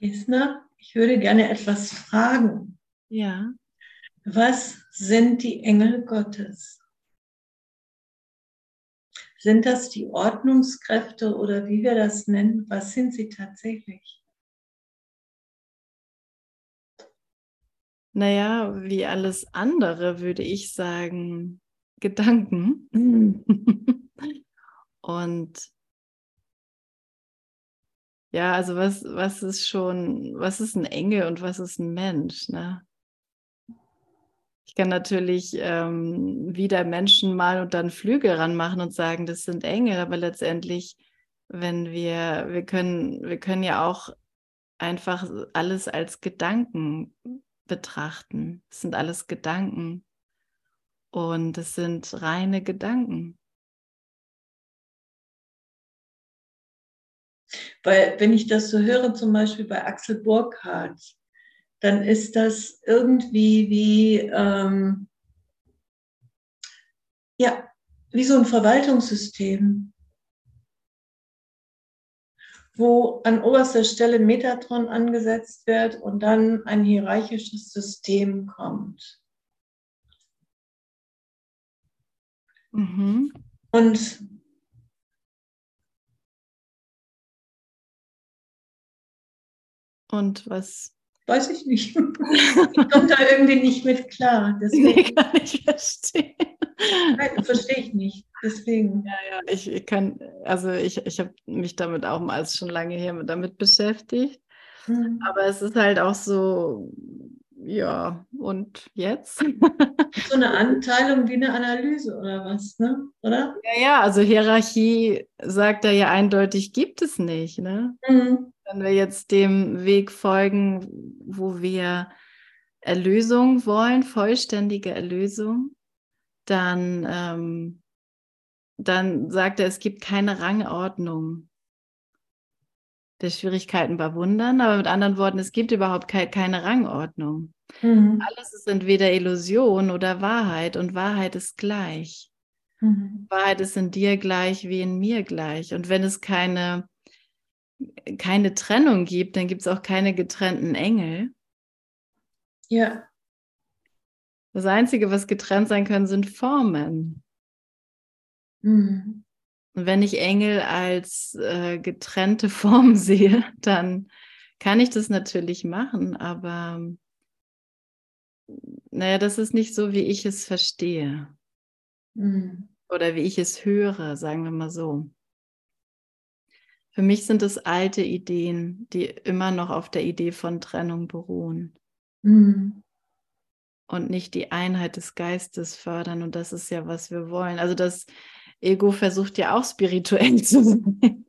C: Isna, ich würde gerne etwas fragen.
A: Ja.
C: Was sind die Engel Gottes? Sind das die Ordnungskräfte oder wie wir das nennen? Was sind sie tatsächlich?
A: Naja, wie alles andere würde ich sagen, Gedanken. Und ja, also was, was ist schon, was ist ein Engel und was ist ein Mensch? Ne? Ich kann natürlich ähm, wieder Menschen mal und dann Flügel ranmachen und sagen, das sind Engel, aber letztendlich, wenn wir, wir können, wir können ja auch einfach alles als Gedanken betrachten. Es sind alles Gedanken und es sind reine Gedanken.
C: Weil wenn ich das so höre, zum Beispiel bei Axel Burkhardt, dann ist das irgendwie wie, ähm, ja, wie so ein Verwaltungssystem wo an oberster Stelle Metatron angesetzt wird und dann ein hierarchisches System kommt. Mhm. Und
A: Und was?
C: weiß ich nicht. ich komme da irgendwie nicht mit klar.
A: Deswegen. Nee, kann ich verstehen.
C: Nein, verstehe ich nicht. Deswegen.
A: Ja, ja, ich kann, also ich, ich habe mich damit auch mal schon lange her damit beschäftigt. Mhm. Aber es ist halt auch so, ja, und jetzt?
C: so eine Anteilung wie eine Analyse oder was, ne? Oder?
A: Ja, ja, also Hierarchie sagt er ja eindeutig, gibt es nicht, ne? Mhm. Wenn wir jetzt dem Weg folgen, wo wir Erlösung wollen, vollständige Erlösung, dann, ähm, dann sagt er, es gibt keine Rangordnung der Schwierigkeiten bei Wundern, aber mit anderen Worten, es gibt überhaupt ke keine Rangordnung. Mhm. Alles ist entweder Illusion oder Wahrheit und Wahrheit ist gleich. Mhm. Wahrheit ist in dir gleich wie in mir gleich. Und wenn es keine, keine Trennung gibt, dann gibt es auch keine getrennten Engel.
C: Ja.
A: Das Einzige, was getrennt sein können, sind Formen. Mhm. Und wenn ich Engel als äh, getrennte Form sehe, dann kann ich das natürlich machen, aber naja, das ist nicht so, wie ich es verstehe. Mhm. Oder wie ich es höre, sagen wir mal so. Für mich sind es alte Ideen, die immer noch auf der Idee von Trennung beruhen. Mhm. Und nicht die Einheit des Geistes fördern. Und das ist ja, was wir wollen. Also das Ego versucht ja auch spirituell zu sein.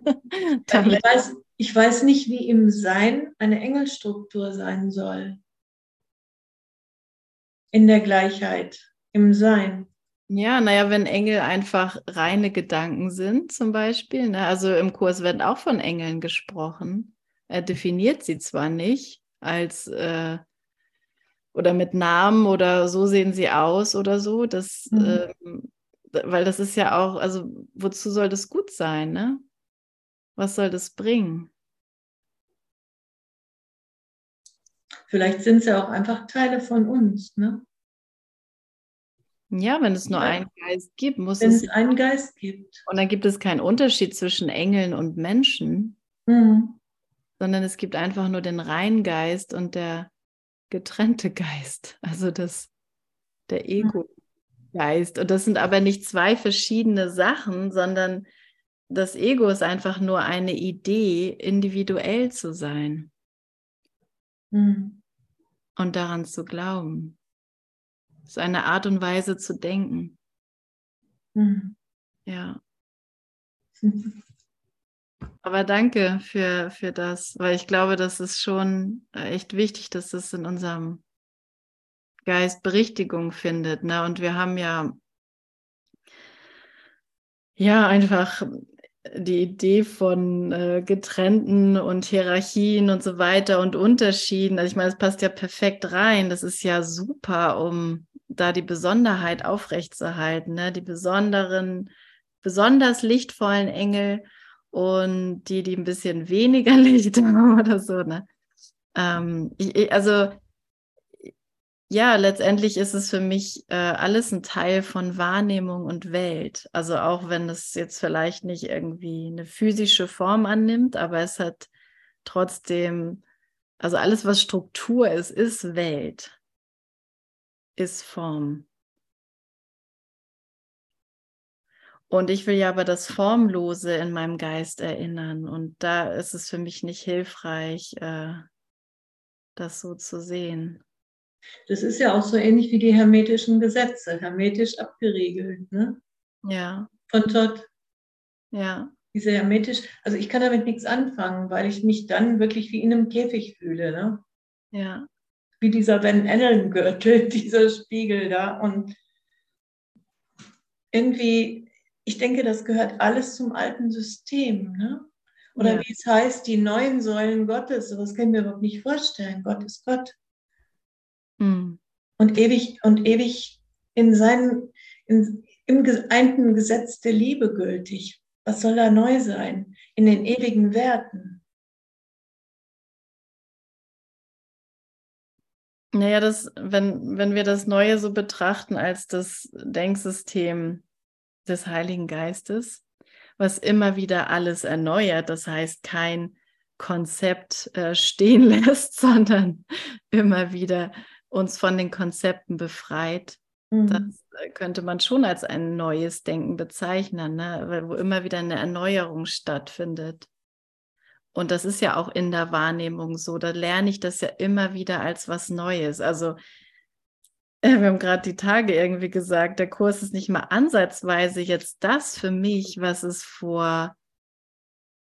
C: Ich, weiß, ich weiß nicht, wie im Sein eine Engelstruktur sein soll in der Gleichheit, im Sein.
A: Ja, naja, wenn Engel einfach reine Gedanken sind, zum Beispiel. Ne? Also im Kurs wird auch von Engeln gesprochen. Er definiert sie zwar nicht als äh, oder mit Namen oder so sehen sie aus oder so. Das, mhm. äh, weil das ist ja auch, also wozu soll das gut sein, ne? Was soll das bringen?
C: Vielleicht sind sie auch einfach Teile von uns, ne?
A: Ja, wenn es nur ja. einen Geist gibt, muss
C: wenn
A: es.
C: Wenn es einen Geist gibt.
A: Und dann gibt es keinen Unterschied zwischen Engeln und Menschen, mhm. sondern es gibt einfach nur den reinen Geist und der getrennte Geist, also das, der Ego-Geist. Und das sind aber nicht zwei verschiedene Sachen, sondern das Ego ist einfach nur eine Idee, individuell zu sein. Mhm und daran zu glauben. Das ist eine Art und Weise zu denken. Mhm. Ja. Aber danke für, für das, weil ich glaube, das ist schon echt wichtig, dass das in unserem Geist Berichtigung findet. Ne? Und wir haben ja, ja einfach die Idee von äh, getrennten und Hierarchien und so weiter und Unterschieden. Also ich meine, es passt ja perfekt rein. Das ist ja super, um da die Besonderheit aufrechtzuerhalten, ne? die besonderen, besonders lichtvollen Engel und die, die ein bisschen weniger Licht haben oder so. Ne? Ähm, ich, also ja, letztendlich ist es für mich äh, alles ein Teil von Wahrnehmung und Welt. Also auch wenn es jetzt vielleicht nicht irgendwie eine physische Form annimmt, aber es hat trotzdem, also alles, was Struktur ist, ist Welt, ist Form. Und ich will ja aber das Formlose in meinem Geist erinnern. Und da ist es für mich nicht hilfreich, äh, das so zu sehen.
C: Das ist ja auch so ähnlich wie die hermetischen Gesetze, hermetisch abgeriegelt, ne?
A: Ja.
C: Von Todd.
A: Ja.
C: Diese hermetisch, also ich kann damit nichts anfangen, weil ich mich dann wirklich wie in einem Käfig fühle, ne?
A: Ja.
C: Wie dieser Van Allen-Gürtel, dieser Spiegel da. Und irgendwie, ich denke, das gehört alles zum alten System, ne? Oder ja. wie es heißt, die neuen Säulen Gottes. Sowas können wir überhaupt nicht vorstellen. Gott ist Gott. Mhm. Und ewig und ewig in seinen, in, im geeinten Gesetz der Liebe gültig. Was soll da neu sein? In den ewigen Werten.
A: Naja, das, wenn, wenn wir das Neue so betrachten als das Denksystem des Heiligen Geistes, was immer wieder alles erneuert, das heißt kein Konzept äh, stehen lässt, sondern immer wieder uns von den Konzepten befreit. Mhm. Das äh, könnte man schon als ein neues Denken bezeichnen, ne? wo immer wieder eine Erneuerung stattfindet. Und das ist ja auch in der Wahrnehmung so. Da lerne ich das ja immer wieder als was Neues. Also wir haben gerade die Tage irgendwie gesagt, der Kurs ist nicht mal ansatzweise jetzt das für mich, was es vor,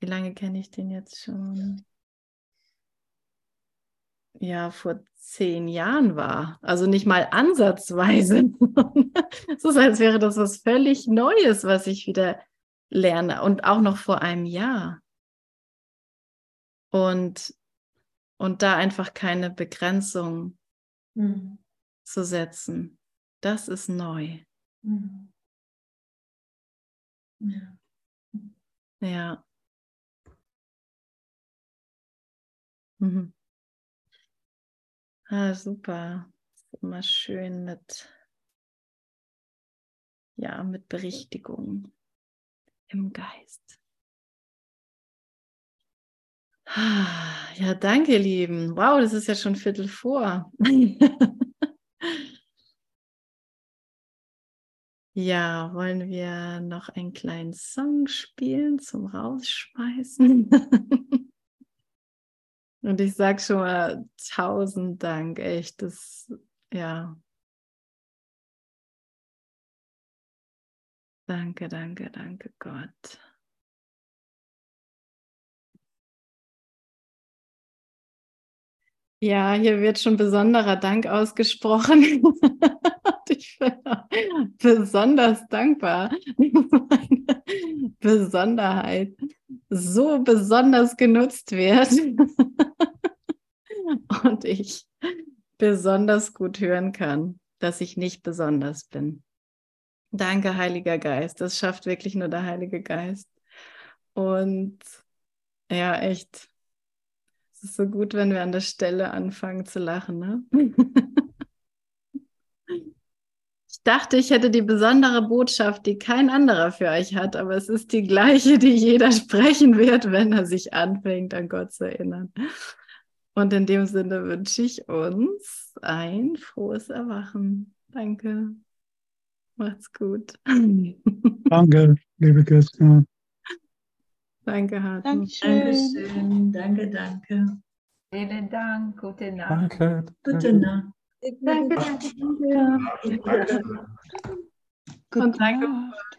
A: wie lange kenne ich den jetzt schon? Ja, vor zehn Jahren war. Also nicht mal ansatzweise. es ist, als wäre das was völlig Neues, was ich wieder lerne. Und auch noch vor einem Jahr. Und, und da einfach keine Begrenzung mhm zu setzen. Das ist neu. Mhm. Ja. ja. Mhm. Ah, super. Ist immer schön mit, ja, mit Berichtigung im Geist. Ah, ja, danke, ihr Lieben. Wow, das ist ja schon Viertel vor. Ja, wollen wir noch einen kleinen Song spielen zum Rausschmeißen? Und ich sage schon mal tausend Dank, echt, das, ja. Danke, danke, danke Gott. Ja, hier wird schon besonderer Dank ausgesprochen. ich bin besonders dankbar. Meine Besonderheit so besonders genutzt wird und ich besonders gut hören kann, dass ich nicht besonders bin. Danke, Heiliger Geist. Das schafft wirklich nur der Heilige Geist. Und ja, echt es ist so gut, wenn wir an der Stelle anfangen zu lachen. Ne? ich dachte, ich hätte die besondere Botschaft, die kein anderer für euch hat, aber es ist die gleiche, die jeder sprechen wird, wenn er sich anfängt, an Gott zu erinnern. Und in dem Sinne wünsche ich uns ein frohes Erwachen. Danke. Macht's gut.
D: Danke, liebe Christian.
A: Danke, Hartmut.
C: Dankeschön. Danke, danke.
E: Vielen Dank. Gute Nacht.
D: Danke.
C: Gute Nacht.
A: Danke, danke. danke.
D: Gute Nacht.